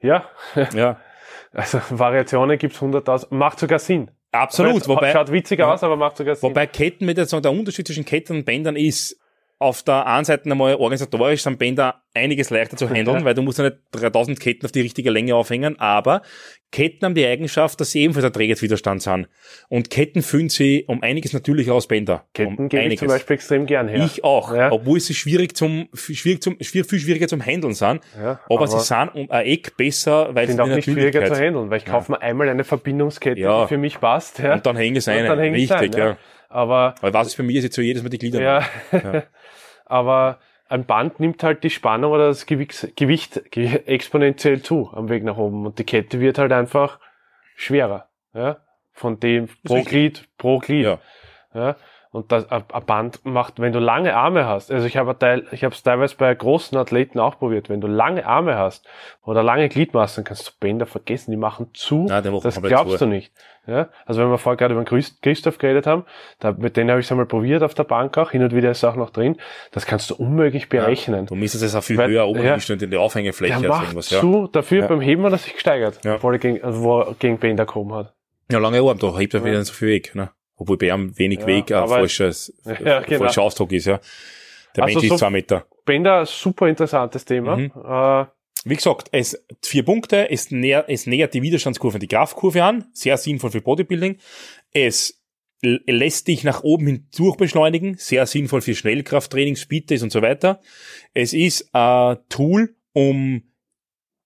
Ja. ja, <laughs> also Variationen gibt's 100.000, macht sogar Sinn. absolut. Schaut- Wobei, Schaut witzig Ja. aus, aber macht sogar Sinn. wobei Ketten mit jetzt der Unterschied zwischen Ketten und Bändern ist, auf der einen Seite einmal organisatorisch sind Bänder einiges leichter zu handeln, Ja. weil du musst ja nicht 3000 Ketten auf die richtige Länge aufhängen, aber Ketten haben die Eigenschaft, dass sie ebenfalls ein Trägerwiderstand sind. Und Ketten fühlen sie um einiges natürlicher aus Bänder. Ketten um gebe ich zum Beispiel extrem gern her. Ich auch, Ja. obwohl sie schwierig zum, schwierig zum, schwierig, viel schwieriger zum Handeln sind. Ja, aber, aber sie sind um ein Eck besser, weil sie sind auch nicht schwieriger zu handeln, weil ich kaufe mir einmal eine Verbindungskette, die für mich passt. Ja. Und dann hängen sie Und ein. dann hängen sie Richtig, ein, ja. Aber Aber was ist bei mir ist jetzt so jedes Mal die Glieder. Ja. <laughs> Aber ein Band nimmt halt die Spannung oder das Gewicht, Gewicht ge- exponentiell zu am Weg nach oben und die Kette wird halt einfach schwerer. Ja? Von dem pro. Glied, pro Glied. Ja. Ja? Und das, ein Band macht, wenn du lange Arme hast, also ich habe Teil, ich habe es teilweise bei großen Athleten auch probiert, wenn du lange Arme hast oder lange Gliedmaßen, kannst du Bänder vergessen, die machen zu. Nein, die machen das glaubst zu. du nicht. Ja? Also wenn wir vorher gerade über Christoph geredet haben, da, mit denen habe ich es einmal probiert auf der Bank auch, hin und wieder ist es auch noch drin, das kannst du unmöglich berechnen. Du müsstest es auch viel Weil- höher oben ja. in die Aufhängefläche Der als macht irgendwas. Ja. zu, dafür Ja. beim Heben hat er sich gesteigert, Ja. obwohl er gegen, also wo er gegen Bänder gekommen hat. Ja, lange Arm, da hebt er wieder so viel weg, ne? Obwohl ihm wenig Ja, Weg ein falsches, <laughs> Ja, genau. falscher Ausdruck ist, ja. Der Also Mensch ist so- zwei Meter. Bender, super interessantes Thema. Mhm. Äh, Wie gesagt, es vier Punkte, es, näher, es nähert die Widerstandskurve an die Kraftkurve an, sehr sinnvoll für Bodybuilding. Es lässt dich nach oben hin durchbeschleunigen, sehr sinnvoll für Schnellkrafttraining, Speedtest und so weiter. Es ist ein Tool, um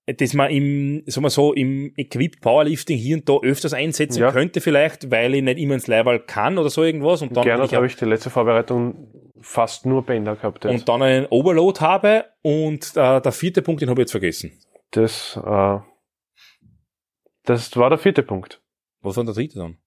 das man im, sagen wir so, im Equipped Powerlifting hier und da öfters einsetzen Ja. könnte vielleicht, weil ich nicht immer ins Leihwahl kann oder so irgendwas und dann, ich habe ich die letzte Vorbereitung fast nur Bänder gehabt. Jetzt. und dann einen Overload habe und äh, der vierte Punkt, den habe ich jetzt vergessen. das, äh, das war der vierte Punkt. Was war der dritte dann?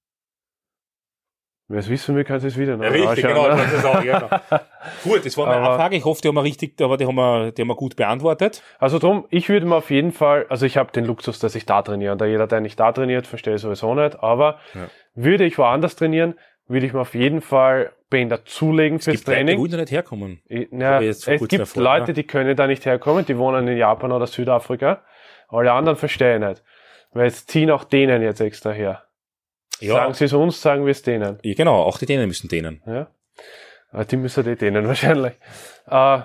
Wer es wissen will, kann es wieder noch Ja, richtig, genau. ne? das ist auch, ja, genau. <laughs> Gut, das war meine Aber- Abfrage. Ich hoffe, die haben wir richtig, aber die haben wir, die haben wir gut beantwortet. Also drum, ich würde mir auf jeden Fall, also ich habe den Luxus, dass ich da trainiere. Und da jeder, der nicht da trainiert, verstehe ich sowieso nicht. Aber Ja. würde ich woanders trainieren, würde ich mir auf jeden Fall Bänder zulegen fürs Gibt Leute, die Training. wollen da nicht herkommen. Ich- Na, es gibt erfahren, Leute, die können da nicht herkommen, die wohnen in Japan oder Südafrika. Alle anderen verstehe ich nicht. Weil jetzt ziehen auch denen jetzt extra her. Ja, Sagen sie es uns, sagen wir es denen. ja, genau. Auch die Dänen müssen denen. Ja. Ah, Die müssen die denen <laughs> wahrscheinlich. Äh,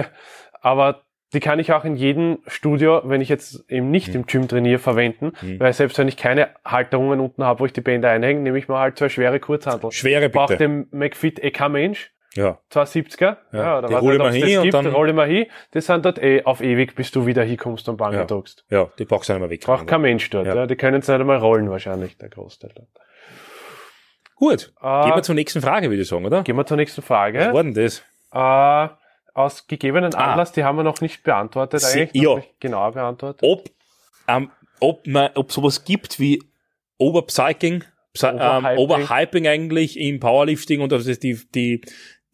<laughs> aber die kann ich auch in jedem Studio, wenn ich jetzt eben nicht im Gym trainiere, verwenden. Mhm. Weil selbst wenn ich keine Halterungen unten habe, wo ich die Bänder einhänge, nehme ich mir halt eine schwere Kurzhantel. Schwere Braucht bitte. den McFit EK Mensch, Ja. 270er. Ja, oder die was hol ich nicht, mal ob's hin und gibt, dann- roll ich mal hin. Die sind dort eh auf ewig, bis du wieder hinkommst und Bange Ja. drückst. Ja, die packst du nicht mehr weg. Braucht kein Mensch dort. Ja. Ja. Die können es nicht einmal rollen wahrscheinlich, der Großteil. dort. Gut. Äh, Gehen wir zur nächsten Frage, würde ich sagen, oder? Gehen wir zur nächsten Was Frage. war denn das? Äh, aus gegebenen Ah. Anlass, die haben wir noch nicht beantwortet, Sie- eigentlich ja. nicht genauer beantwortet. Ob, ähm, ob man, ob sowas gibt wie Overpsyching, Psy ähm, Overhyping. Eigentlich im Powerlifting und dass es die, die,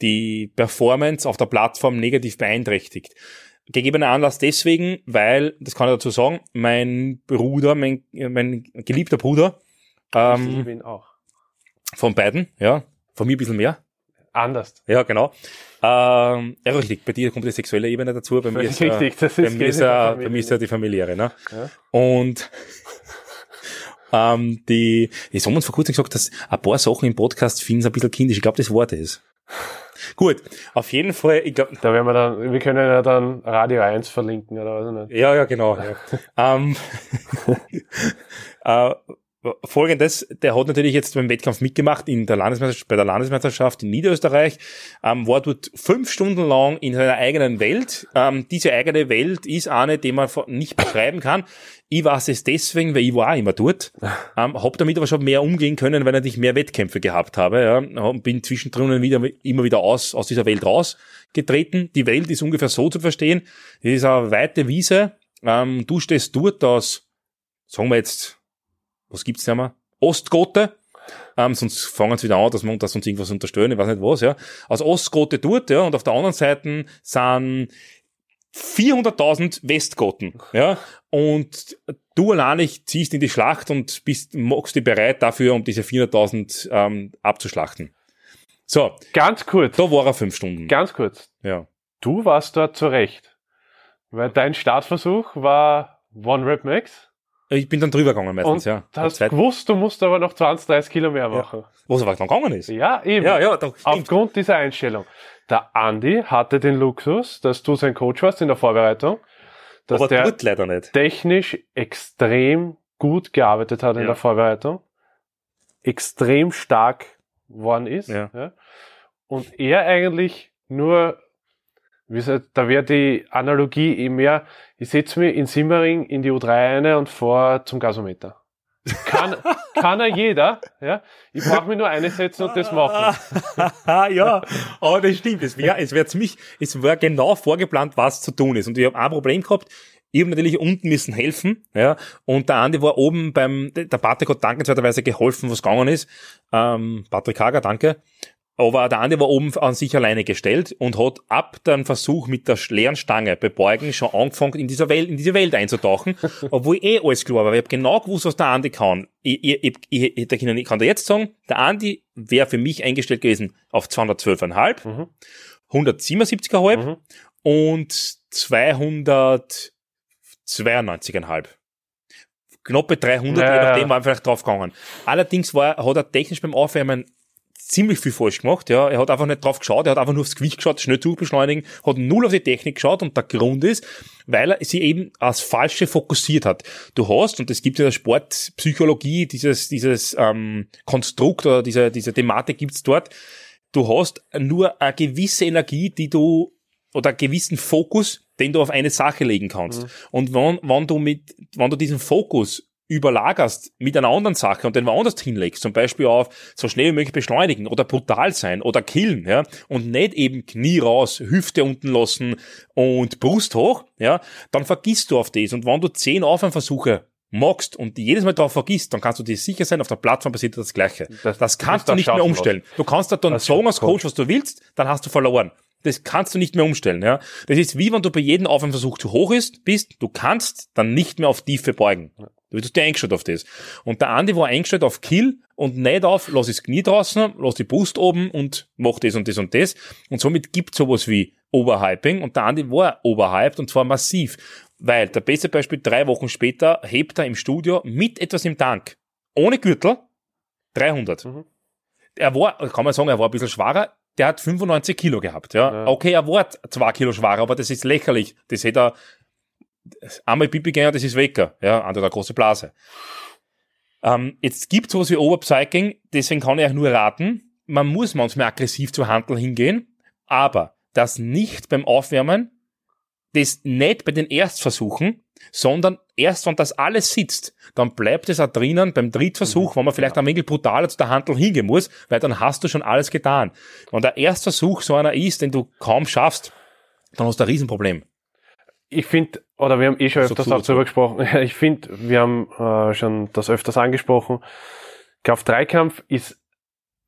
die Performance auf der Plattform negativ beeinträchtigt. Gegebener Anlass deswegen, weil, das kann ich dazu sagen, mein Bruder, mein, mein geliebter Bruder, ich ähm, liebe ihn auch. von beiden, ja, von mir ein bisschen mehr, Anders. ja, genau. Ähm, ja, richtig, bei dir kommt die sexuelle Ebene dazu, bei mir ist, äh, Richtig, das bei ist, mir ist, der ja, Familie bei mir ist ja die familiäre, ne? Ja. Und <laughs> ähm, die, jetzt haben uns vor kurzem gesagt, dass ein paar Sachen im Podcast finden ein bisschen kindisch. Ich glaube, das Wort ist. Gut, auf jeden Fall, ich glaube, Da werden wir dann, wir können ja dann Radio 1 verlinken oder was nicht. ja, ja, genau. Ja. ähm, <laughs> äh, Folgendes, der hat natürlich jetzt beim Wettkampf mitgemacht in der Landesmeisterschaft, bei der Landesmeisterschaft in Niederösterreich, ähm, war dort fünf Stunden lang in seiner eigenen Welt. Ähm, diese eigene Welt ist eine, die man nicht beschreiben kann. Ich weiß es deswegen, weil ich war auch immer dort. <laughs> Ähm, hab damit aber schon mehr umgehen können, weil ich mehr Wettkämpfe gehabt habe. Ja. Bin zwischendrin wieder, immer wieder aus, aus dieser Welt rausgetreten. Die Welt ist ungefähr so zu verstehen. Es ist eine weite Wiese. Ähm, du stehst dort aus, sagen wir jetzt, was gibt's da mal? Ostgote. Ähm, sonst fangen sie wieder an, dass, man, dass uns irgendwas unterstellen, ich weiß nicht was, ja. Aus Ostgote dort, ja, und auf der anderen Seite sind 400.000 Westgoten, ja. Und du alleine ziehst in die Schlacht und bist, machst dich bereit dafür, um diese 400.000 ähm, abzuschlachten. So, Ganz kurz, da war er fünf Stunden. ganz kurz. Ja. Du warst dort zurecht. Weil dein Startversuch war One Rep Max. Ich bin dann drüber gegangen meistens, Und ja. du hast gewusst, du musst aber noch 20, 30 Kilo mehr machen. Wo es aber dann gegangen ist. Ja, eben. Ja, ja, doch. Aufgrund dieser Einstellung. Der Andi hatte den Luxus, dass du sein Coach warst in der Vorbereitung, dass aber der dort leider nicht. technisch extrem gut gearbeitet hat in Ja. der Vorbereitung, extrem stark worden ist. Ja. Und er eigentlich nur, wie gesagt, da wäre die Analogie eh mehr, ich setze mich in Simmering in die U3 eine und fahr zum Gasometer. Kann, <laughs> kann er jeder, ja. Ich brauche mir nur eine setzen und das machen. <laughs> ja, aber das stimmt. Es wäre es wär ziemlich, es war genau vorgeplant, was zu tun ist. Und ich habe ein Problem gehabt. Ich habe natürlich unten müssen helfen, ja, und der Andi war oben beim, der Patrick hat dankenswerterweise geholfen, was gegangen ist. Ähm, Patrick Hager, danke. Aber der Andi war oben an sich alleine gestellt und hat ab dem Versuch mit der leeren Stange bebeugen schon angefangen, in dieser Welt, in diese Welt einzutauchen, <laughs> obwohl eh alles klar war. Ich habe genau gewusst, was der Andi kann. Ich, ich, ich, ich, ich, ich kann dir jetzt sagen, der Andi wäre für mich eingestellt gewesen auf 212,5, Mhm. 177,5 Mhm. und 292,5. knappe 300, Ja, je nachdem, war er vielleicht draufgegangen. Allerdings war, hat er technisch beim Aufwärmen ziemlich viel falsch gemacht, ja. Er hat einfach nicht drauf geschaut, er hat einfach nur aufs Gewicht geschaut, schnell durchbeschleunigen, hat null auf die Technik geschaut und der Grund ist, weil er sie eben als Falsche fokussiert hat. Du hast, und es gibt in der Sportpsychologie dieses, dieses ähm, Konstrukt oder diese, diese Thematik gibt's dort, du hast nur eine gewisse Energie, die du oder einen gewissen Fokus, den du auf eine Sache legen kannst. Und wenn, wenn du mit, wenn du diesen Fokus überlagerst mit einer anderen Sache und den woanders hinlegst, zum Beispiel auf so schnell wie möglich beschleunigen oder brutal sein oder killen, ja, und nicht eben Knie raus, Hüfte unten lassen und Brust hoch, ja, dann vergisst du auf das. Und wenn du zehn Aufwärmversuche magst und jedes Mal darauf vergisst, dann kannst du dir sicher sein, auf der Plattform passiert das Gleiche. Das- Das, kannst du nicht mehr umstellen. Du kannst da dann sagen als. Coach, was du willst, dann hast du verloren. Das kannst du nicht mehr umstellen, ja. Das ist wie wenn du bei jedem Aufwärmversuch zu hoch ist, bist, du kannst dann nicht mehr auf Tiefe beugen. Du bist dir eingestellt auf das. Und der Andi war eingestellt auf Kill und nicht auf, lass das Knie draußen, lass die Brust oben und mach das und das und das. Und somit gibt sowas wie Overhyping und der Andi war overhyped und zwar massiv. Weil, der beste Beispiel, drei Wochen später hebt er im Studio mit etwas im Tank, ohne Gürtel, 300 Mhm. er war, kann man sagen, er war ein bisschen schwerer, der hat 95 Kilo gehabt, ja. Ja. Okay, er war zwei Kilo schwerer, aber das ist lächerlich. Das hätte er, einmal Pipi gehen, das ist Wecker, ja, an der große Blase. Ähm, jetzt gibt sowas wie Overpsyching, deswegen kann ich euch nur raten, man muss manchmal aggressiv zu Handel hingehen, aber das nicht beim Aufwärmen, das nicht bei den Erstversuchen, sondern erst, wenn das alles sitzt, dann bleibt es auch drinnen beim Drittversuch, wenn man vielleicht ein wenig brutaler zu der Handel hingehen muss, weil dann hast du schon alles getan. Wenn der Erstversuch so einer ist, den du kaum schaffst, dann hast du ein Riesenproblem. Ich finde, oder wir haben eh schon So öfters auch drüber gesprochen, <laughs> ich finde, wir haben äh, schon das öfters angesprochen, Kraft-3-Kampf ist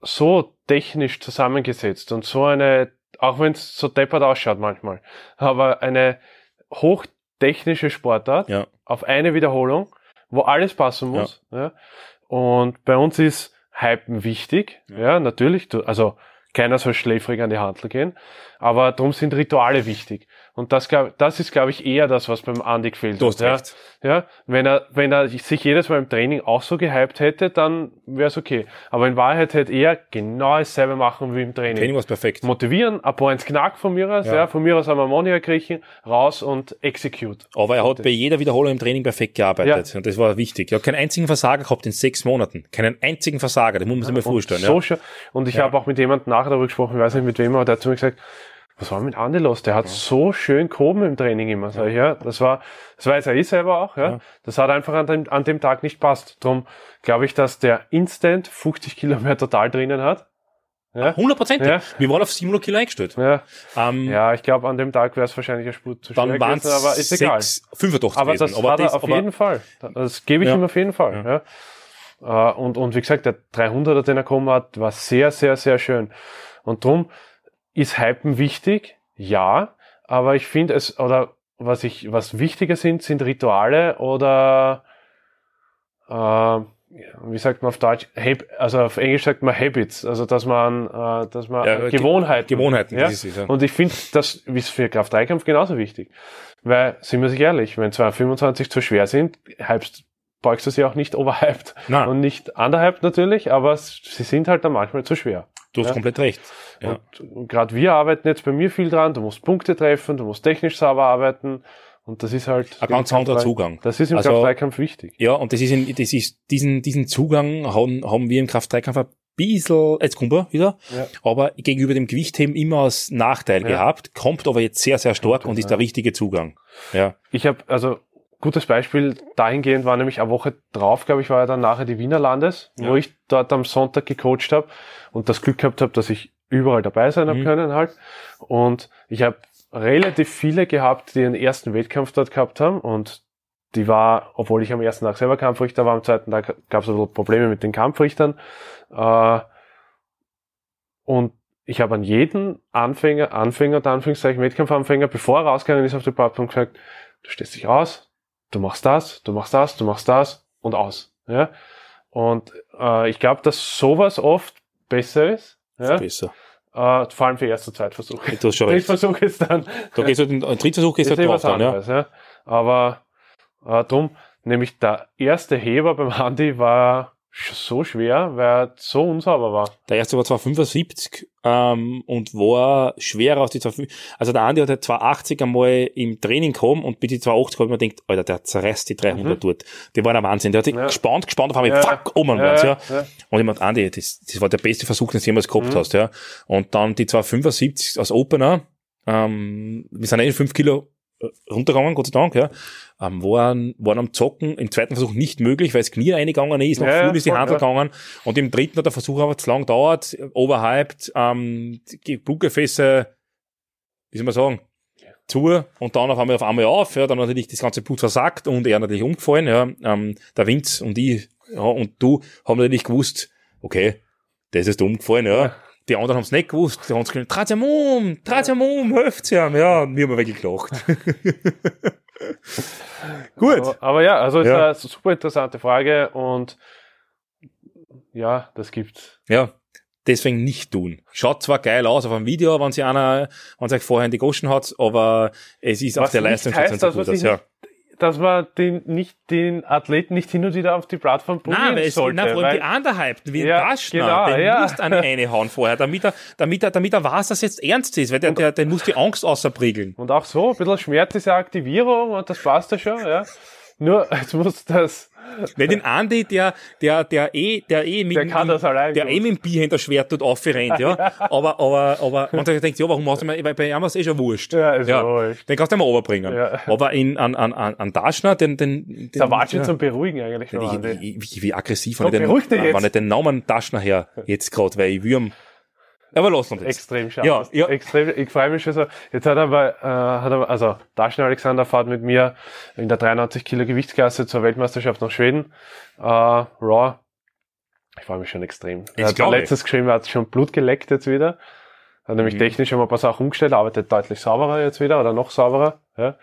so technisch zusammengesetzt und so eine, auch wenn es so deppert ausschaut manchmal, aber eine hochtechnische Sportart Ja. auf eine Wiederholung, wo alles passen muss. Ja. Und bei uns ist Hypen wichtig, ja, natürlich, du, also keiner soll schläfrig an die Handel gehen, aber darum sind Rituale wichtig. Und das, das ist, glaube ich, eher das, was beim Andi gefehlt Du hast hat. Ja. recht. Ja, wenn er, wenn er sich jedes Mal im Training auch so gehypt hätte, dann wäre es okay. Aber in Wahrheit hätte er genau dasselbe machen wie im Training. Training war perfekt. Motivieren, ein paar ins Knack von mir aus, Ja. ja. von mir aus am Ammoniak kriechen, raus und execute. Aber er hat bei jeder Wiederholung im Training perfekt gearbeitet. Und das war wichtig. Er hat keinen einzigen Versager gehabt in sechs Monaten. Keinen einzigen Versager. Das muss man sich mal vorstellen. So Ja. schon. Und ich Ja. habe auch mit jemandem nachher darüber gesprochen, ich weiß nicht mit wem, aber der hat zu mir gesagt, was war mit Andi los? Der hat so schön gehoben im Training immer. Sag ich, ja, das war, das weiß er eh selber auch, ja. Ja. Das hat einfach an dem, an dem Tag nicht passt. Drum glaube ich, dass der Instant 50 Kilo mehr total drinnen hat. Ja. Hundertprozentig. Ja. Wir waren auf 700 Kilo eingestellt. Ja, Ähm, ja ich glaube, an dem Tag wäre es wahrscheinlich eine Spur zu dann waren gewesen, aber ist es egal. 6, 85 Aber gewesen. das hat er auf aber- jeden Fall. Das gebe ich Ja. ihm auf jeden Fall. Ja. Äh, Und, und wie gesagt, der 300er, den er gekommen hat, war sehr, sehr, sehr schön. Und drum ist Hypen wichtig, ja, aber ich finde es, oder was ich, was wichtiger sind, sind Rituale oder, äh, wie sagt man auf Deutsch, Hab, also auf Englisch sagt man Habits, also dass man, äh, dass man Ja, Ge- Gewohnheiten. Gewohnheiten, ja? ist ja. Und ich finde, das ist für Kraft-3-Kampf genauso wichtig. Weil, sind wir sich ehrlich, wenn 225 zu schwer sind, hypst, beugst du sie auch nicht <laughs> overhyped. Nein. Und nicht underhyped natürlich, aber sie sind halt dann manchmal zu schwer. Du hast Ja. komplett recht. Ja. Und gerade wir arbeiten jetzt bei mir viel dran, du musst Punkte treffen, du musst technisch sauber arbeiten. Und das ist halt Ein ganz anderer Kraft-3 Zugang. Das ist im Also- Kraft-3-Kampf wichtig. Ja, und das ist, in, das ist diesen, diesen Zugang haben, haben wir im Kraft-3-Kampf ein bisschen, jetzt kommt er wieder, Ja. aber gegenüber dem Gewichtheben immer als Nachteil Ja. gehabt, kommt aber jetzt sehr, sehr stark und ist der richtige Zugang. Ja. Ich habe, also gutes Beispiel dahingehend war nämlich eine Woche drauf, glaube ich, war ja dann nachher die Wiener Landes, wo Ja. ich dort am Sonntag gecoacht habe und das Glück gehabt habe, dass ich überall dabei sein habe Mhm. können halt. Und ich habe relativ viele gehabt, die ihren ersten Wettkampf dort gehabt haben und die war, obwohl ich am ersten Tag selber Kampfrichter war, am zweiten Tag gab es ein bisschen Probleme mit den Kampfrichtern. Äh, und ich habe an jeden Anfänger, Anfänger, unter Anführungszeichen, Wettkampfanfänger, bevor er rausgegangen ist auf die Plattform gesagt, du stehst dich aus, du machst das, du machst das, du machst das und aus. Ja? Und äh, ich glaube, dass sowas oft besser ist, ja? Besser. äh, vor allem für erste Zweitversuche. Du hast schon recht. Drittversuch ist dann Da gehst du, den Drittversuch gehst du ist eh drauf was dann, ja. anderes, ja. Aber äh, drum, Nämlich der erste Heber beim Andi war so schwer, weil er so unsauber war. Der erste war zwar 75 ähm, und war schwerer als die 250. Also der Andi hat halt 280 einmal im Training gekommen und bei die 280 habe ich mir gedacht, Alter, der zerreißt die 300 dort. Die waren ein Wahnsinn. Der hat sich Mhm. Ja. gespannt, gespannt auf einmal, Ja. fuck, oh man, Ja, war's, ja. ja. Und ich meinte, Andi, das, das war der beste Versuch, den du jemals gehabt Mhm. hast, ja. Und dann die 275 als Opener, ähm, wir sind eh 5 Kilo runtergegangen, Gott sei Dank, ja, ähm, waren, waren am Zocken im zweiten Versuch nicht möglich, weil das Knie reingegangen ist, nach Ja, vorne ist die Handel ja. gegangen und im dritten hat der Versuch aber zu lang gedauert, overhyped, ähm, Blutgefäße, wie soll man sagen, zu. Und dann auf einmal auf einmal auf, ja, dann natürlich das ganze Blut versackt und er natürlich umgefallen, ja, ähm, der Vince und ich, ja, und du haben natürlich gewusst, okay, das ist umgefallen, ja. Die anderen haben es nicht gewusst, die haben es gesagt, dreht's ihm um, dreht's ihm um, helft's ihm, ja, und wir haben wirklich gelacht. <laughs> Gut. Aber, aber ja, also ist Ja. eine super interessante Frage und ja, das gibt's. Ja, deswegen nicht tun. Schaut zwar geil aus auf einem Video, wenn sie einer, wenn sie euch vorher in die Goschen hat, aber es ist auf der nicht Leistung heißt, schon so dass sich ja. Dass man den nicht den Athleten nicht hin und wieder auf die Plattform bringen Nein, weil es sollte. nein, vor allem die Underhypten, wie Ja, Daschner, genau, den ja. musst du eine reinhauen vorher, damit er, damit er, damit er weiß, dass es jetzt ernst ist, weil der, der, der muss die Angst außerpriegeln. und auch so, ein bisschen Schmerz ist ja Aktivierung und das passt ja schon, ja. Nur, <laughs> jetzt muss das, Weil den Andi, der, der, der eh, der eh mit, der kann das allein. der eh mit dem Bierhändler Schwert dort aufrennt, <laughs> ja. Aber, aber, aber, man denkt, ja, warum machst du mal, weil bei ihm ist eh schon wurscht. Ja, ist wurscht. Den kannst du mal runterbringen. Ja. Aber in, an, an, an, an Daschner, den, den, den der war schon ja. zum Beruhigen eigentlich schon. Wie, Andi. wie, wie, aggressiv war ich den, war nicht den Namen Taschner her, jetzt gerade, weil ich ihm, aber lass uns jetzt. Extrem scharf. Ja, ja. Extrem, ich freue mich schon so. Jetzt hat er aber, äh, hat er, also Daschen Alexander fährt mit mir in der 93 Kilo Gewichtsklasse zur Weltmeisterschaft nach Schweden. Äh, Raw. Ich freue mich schon extrem. Er hat glaube ich. letztes geschrieben, er hat schon Blut geleckt jetzt wieder. Hat nämlich Mhm. technisch schon mal ein paar Sachen umgestellt, arbeitet deutlich sauberer jetzt wieder oder noch sauberer. Ja.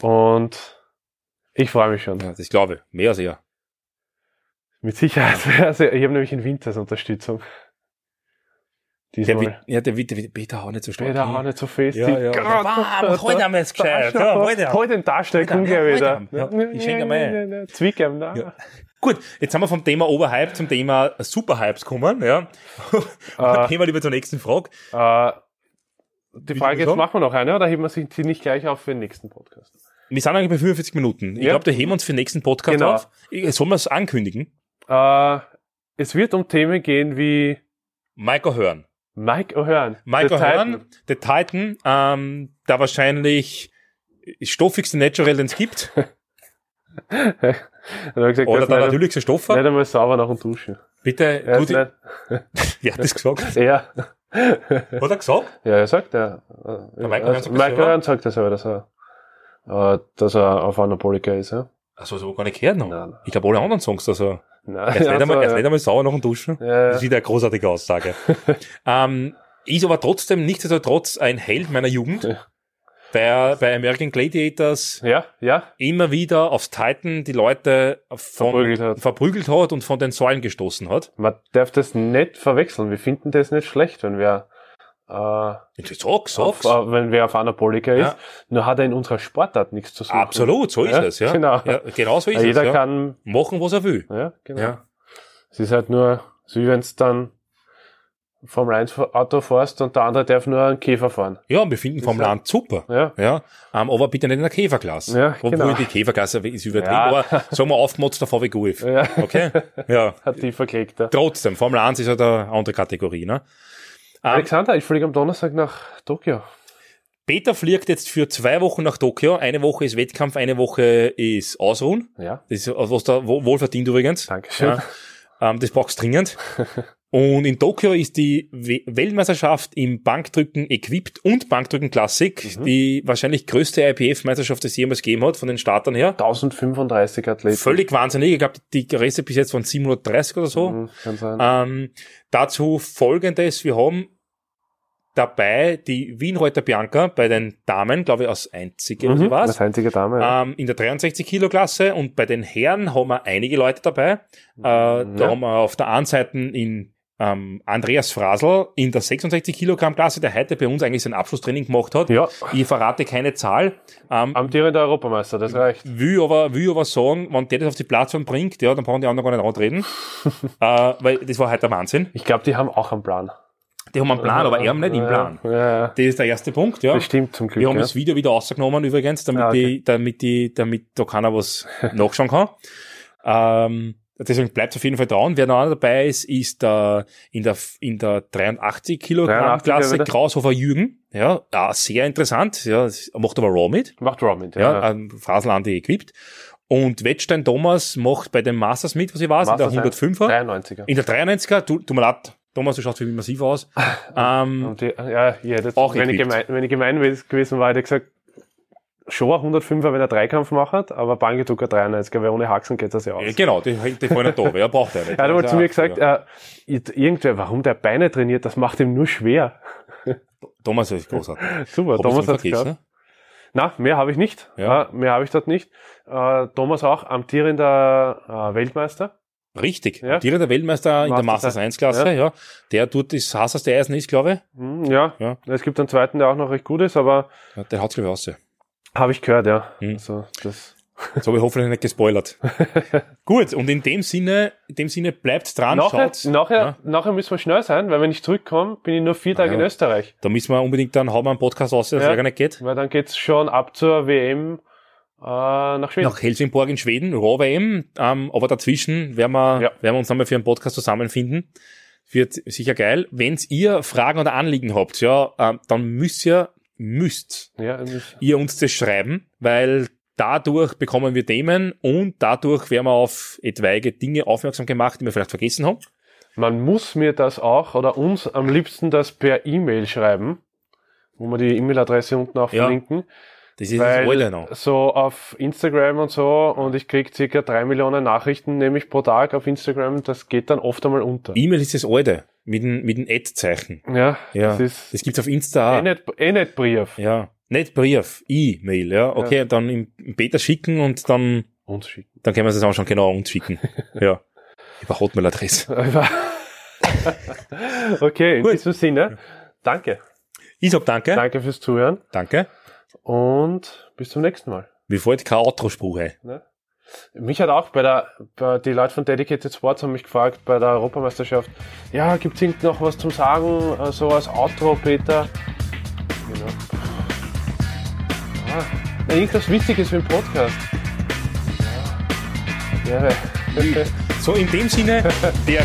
Und ich freue mich schon. Ja, das glaube ich. Mehr als er. Mit Sicherheit. <laughs> Also, ich habe nämlich in Winters Unterstützung. Der, Diesmal. wird- ja, der, der, wird- Peter hau nicht so stark. Peter, hau nicht so fest. Ja, ja. Bam, halt einmal das gescheit. Ja, einmal. Heute den Darsteller, komm Heute, gleich ja, wieder. heute. Ja, ich schenke mal. Zwick ihm da. Ja. Gut, jetzt sind wir vom Thema Overhype zum Thema Superhypes gekommen, ja. <laughs> Äh. Gehen wir lieber zur nächsten Frage. Äh, die Frage jetzt machen wir noch eine oder heben wir sie nicht gleich auf für den nächsten Podcast? Wir sind eigentlich bei 45 Minuten. Ich Ja. glaube, da heben wir uns für den nächsten Podcast Genau. auf. Ich- Sollen wir es ankündigen? Äh, es wird um Themen gehen wie Mike O'Hearn. Mike O'Hearn. Mike The O'Hearn, der Titan, ähm, der wahrscheinlich stoffigste Natural, den es gibt. <laughs> Gesagt, Oder er der natürlichste Stoffer. nicht einmal sauber nach dem Duschen. Bitte, nicht, <laughs> wer hat das gesagt? <laughs> er. Hat er gesagt? Ja, er sagt, er. Der Mike O'Hearn also, sagt das Mike selber? O'Hearn sagt das selber, dass er, äh, dass er auf Anabolika ist, ja? Achso, so gar nicht gehört noch. Nein, nein. Ich glaube, alle anderen Songs, dass er, Nein, er ist, nicht, einmal, er ist ja. nicht einmal sauer nach dem Duschen. Ja, Das ist wieder eine großartige Aussage. <laughs> ähm, ist aber trotzdem nichtsdestotrotz ein Held meiner Jugend. Ja. Bei, bei American Gladiators ja, ja, immer wieder aufs Titan die Leute von, Verprügelt hat. verprügelt hat und von den Säulen gestoßen hat. man darf das nicht verwechseln. Wir finden das nicht schlecht, wenn wer, äh, Sag's, auf, sag's. äh, wenn wer auf Anabolika ist. Ja. Nur hat er in unserer Sportart nichts zu suchen. Absolut, so ist Ja, es, ja. genau. Ja, genau so ist Jeder es. Ja. kann, Machen, was er will. ja, genau. Ja. Es ist halt nur, so wie wenn es dann vom 1 Auto fährst und der andere darf nur einen Käfer fahren. ja, wir finden vom Land super. Ja, Ja, ähm, aber bitte nicht in der Käferklasse. Ja, Obwohl genau. die Käferklasse ist übertrieben, Ja. aber sagen wir aufgemotzt der VW Golf. ja. Okay? Ja. <laughs> hat die verklickt. Trotzdem, Formel 1 ist halt eine andere Kategorie. Ne? Ähm, Alexander, ich fliege am Donnerstag nach Tokio. Peter fliegt jetzt für zwei Wochen nach Tokio. Eine Woche ist Wettkampf, eine Woche ist Ausruhen. Ja, Das ist was da wo- wohl verdient übrigens. Dankeschön. Ja, ähm, das brauchst dringend. <laughs> Und in Tokio ist die We Weltmeisterschaft im Bankdrücken Equipped und Bankdrücken Classic Mhm. die wahrscheinlich größte IPF-Meisterschaft, die es jemals gegeben hat, von den Startern her. 1035 Athleten. Völlig wahnsinnig. Ich glaube, die Reste bis jetzt von 730 oder so. Mhm, Kann sein. Ähm, dazu folgendes, wir haben dabei die Wienreuter Bianca bei den Damen, glaube ich, als einzige, mhm, Mhm, was, das einzige Dame. Ja. ähm, in der 63 Kilo Klasse und bei den Herren haben wir einige Leute dabei. Äh, Da Ja. haben wir auf der einen Seite in ähm, Andreas Frasel in der 66 Kilogramm Klasse, der heute bei uns eigentlich sein Abschlusstraining gemacht hat. Ja. Ich verrate keine Zahl. Ähm, Amtierender Europameister, das reicht. will aber, will aber sagen, wenn der das auf die Plattform bringt, ja, dann brauchen die anderen gar nicht antreten. <laughs> äh, weil das war heute der Wahnsinn. Ich glaube, die haben auch einen Plan. Die haben einen Plan, aber er haben nicht im Plan. Ja, ja. Das ist der erste Punkt, ja. Das stimmt zum Glück. Wir haben ja. das Video wieder rausgenommen übrigens, damit, Ah, okay. die, damit, die, damit da keiner was <laughs> nachschauen kann. Ähm, deswegen bleibt auf jeden Fall dran. Wer noch dabei ist, ist der, in der, in der 83 Kilogramm 83er Klasse. Kraushofer Jürgen. Ja, ja, sehr interessant. Ja, das macht aber Raw mit. Macht Raw mit, Ja, ja. ähm, Frasel Andi equipped. Und Wettstein Thomas macht bei den Masters mit, was ich weiß, in der Masters 105er. 93er. In der 93er, tu, tu mir leid, Thomas, du schaust viel massiv aus. <laughs> ähm, die, ja, hätte jetzt, Auch wenn, ich gemein, wenn ich gemein gewesen war, hätte ich gesagt, schon ein 105er, wenn er Dreikampf macht, aber Bangetucker 93er, weil ohne Haxen geht das ja aus. ja, genau, die, die fallen nicht da, wer braucht der nicht. Er hat einmal zu mir gesagt, Ja. äh, irgendwer, warum der Beine trainiert, das macht ihm nur schwer. Thomas ist großartig. <laughs> Super, Hab Thomas hat's vergessen, gehabt. Na, mehr habe ich nicht. Ja. Ja. mehr habe ich dort nicht. Äh, Thomas auch amtierender äh, Weltmeister. ne? Richtig. Ja. Direkt der Weltmeister in der Masters Masters 1 Klasse, ja. Der tut das hasserste Eisen ist, glaube ich. Hm, ja. Ja. es gibt einen zweiten, der auch noch recht gut ist, aber Ja, der haut's, glaube ich, aus. Habe ich gehört, ja. Hm. Also, das Jetzt habe ich hoffentlich nicht gespoilert. <laughs> Gut, und in dem Sinne, in dem Sinne bleibt dran, nachher, schaut. nachher, Ja. nachher müssen wir schnell sein, weil wenn ich zurückkomme, bin ich nur vier Tage ja. in Österreich. Da müssen wir unbedingt dann, hauen wir einen Podcast aus, dass Ja. es gar nicht geht. Weil dann geht's schon ab zur WM äh, nach Schweden. Nach Helsingborg in Schweden, Raw WM, ähm, aber dazwischen werden wir, Ja. werden wir uns einmal für einen Podcast zusammenfinden. Wird sicher geil. Wenn ihr Fragen oder Anliegen habt, ja, ähm, dann müsst ihr, müsst Ja, ihr uns das schreiben, weil dadurch bekommen wir Themen und dadurch werden wir auf etwaige Dinge aufmerksam gemacht, die wir vielleicht vergessen haben. Man muss mir das auch oder uns am liebsten das per E-Mail schreiben, wo wir die E-Mail-Adresse unten auch Ja. verlinken. Das ist das Alte Weil noch. so auf Instagram und so und ich krieg circa drei Millionen Nachrichten nämlich pro Tag auf Instagram, das geht dann oft einmal unter. E-Mail ist das Alte, mit dem, mit dem Ad-Zeichen. Ja, Ja, das ist das gibt's auf Insta eh auch. nicht, eh nicht Brief. Ja, nicht Brief, E-Mail, ja. Okay, dann im im Beta schicken und dann, Uns schicken. dann können wir es auch schon genau uns schicken. <laughs> ja. Über Hotmail-Adresse. <laughs> okay, in Gut. diesem Sinne, danke. Ich sag danke. Danke fürs Zuhören Danke. Und bis zum nächsten Mal. Mir fällt kein Outro-Spruch ein. Ne? Mich hat auch bei der, bei, die Leute von Dedicated Sports haben mich gefragt bei der Europameisterschaft, ja, gibt's irgend noch was zum Sagen, äh, so als Outro, Peter? Genau. Ah, na, irgendwas Wichtiges für den Podcast. Ja, wäre. So, in dem Sinne, <laughs> wäre.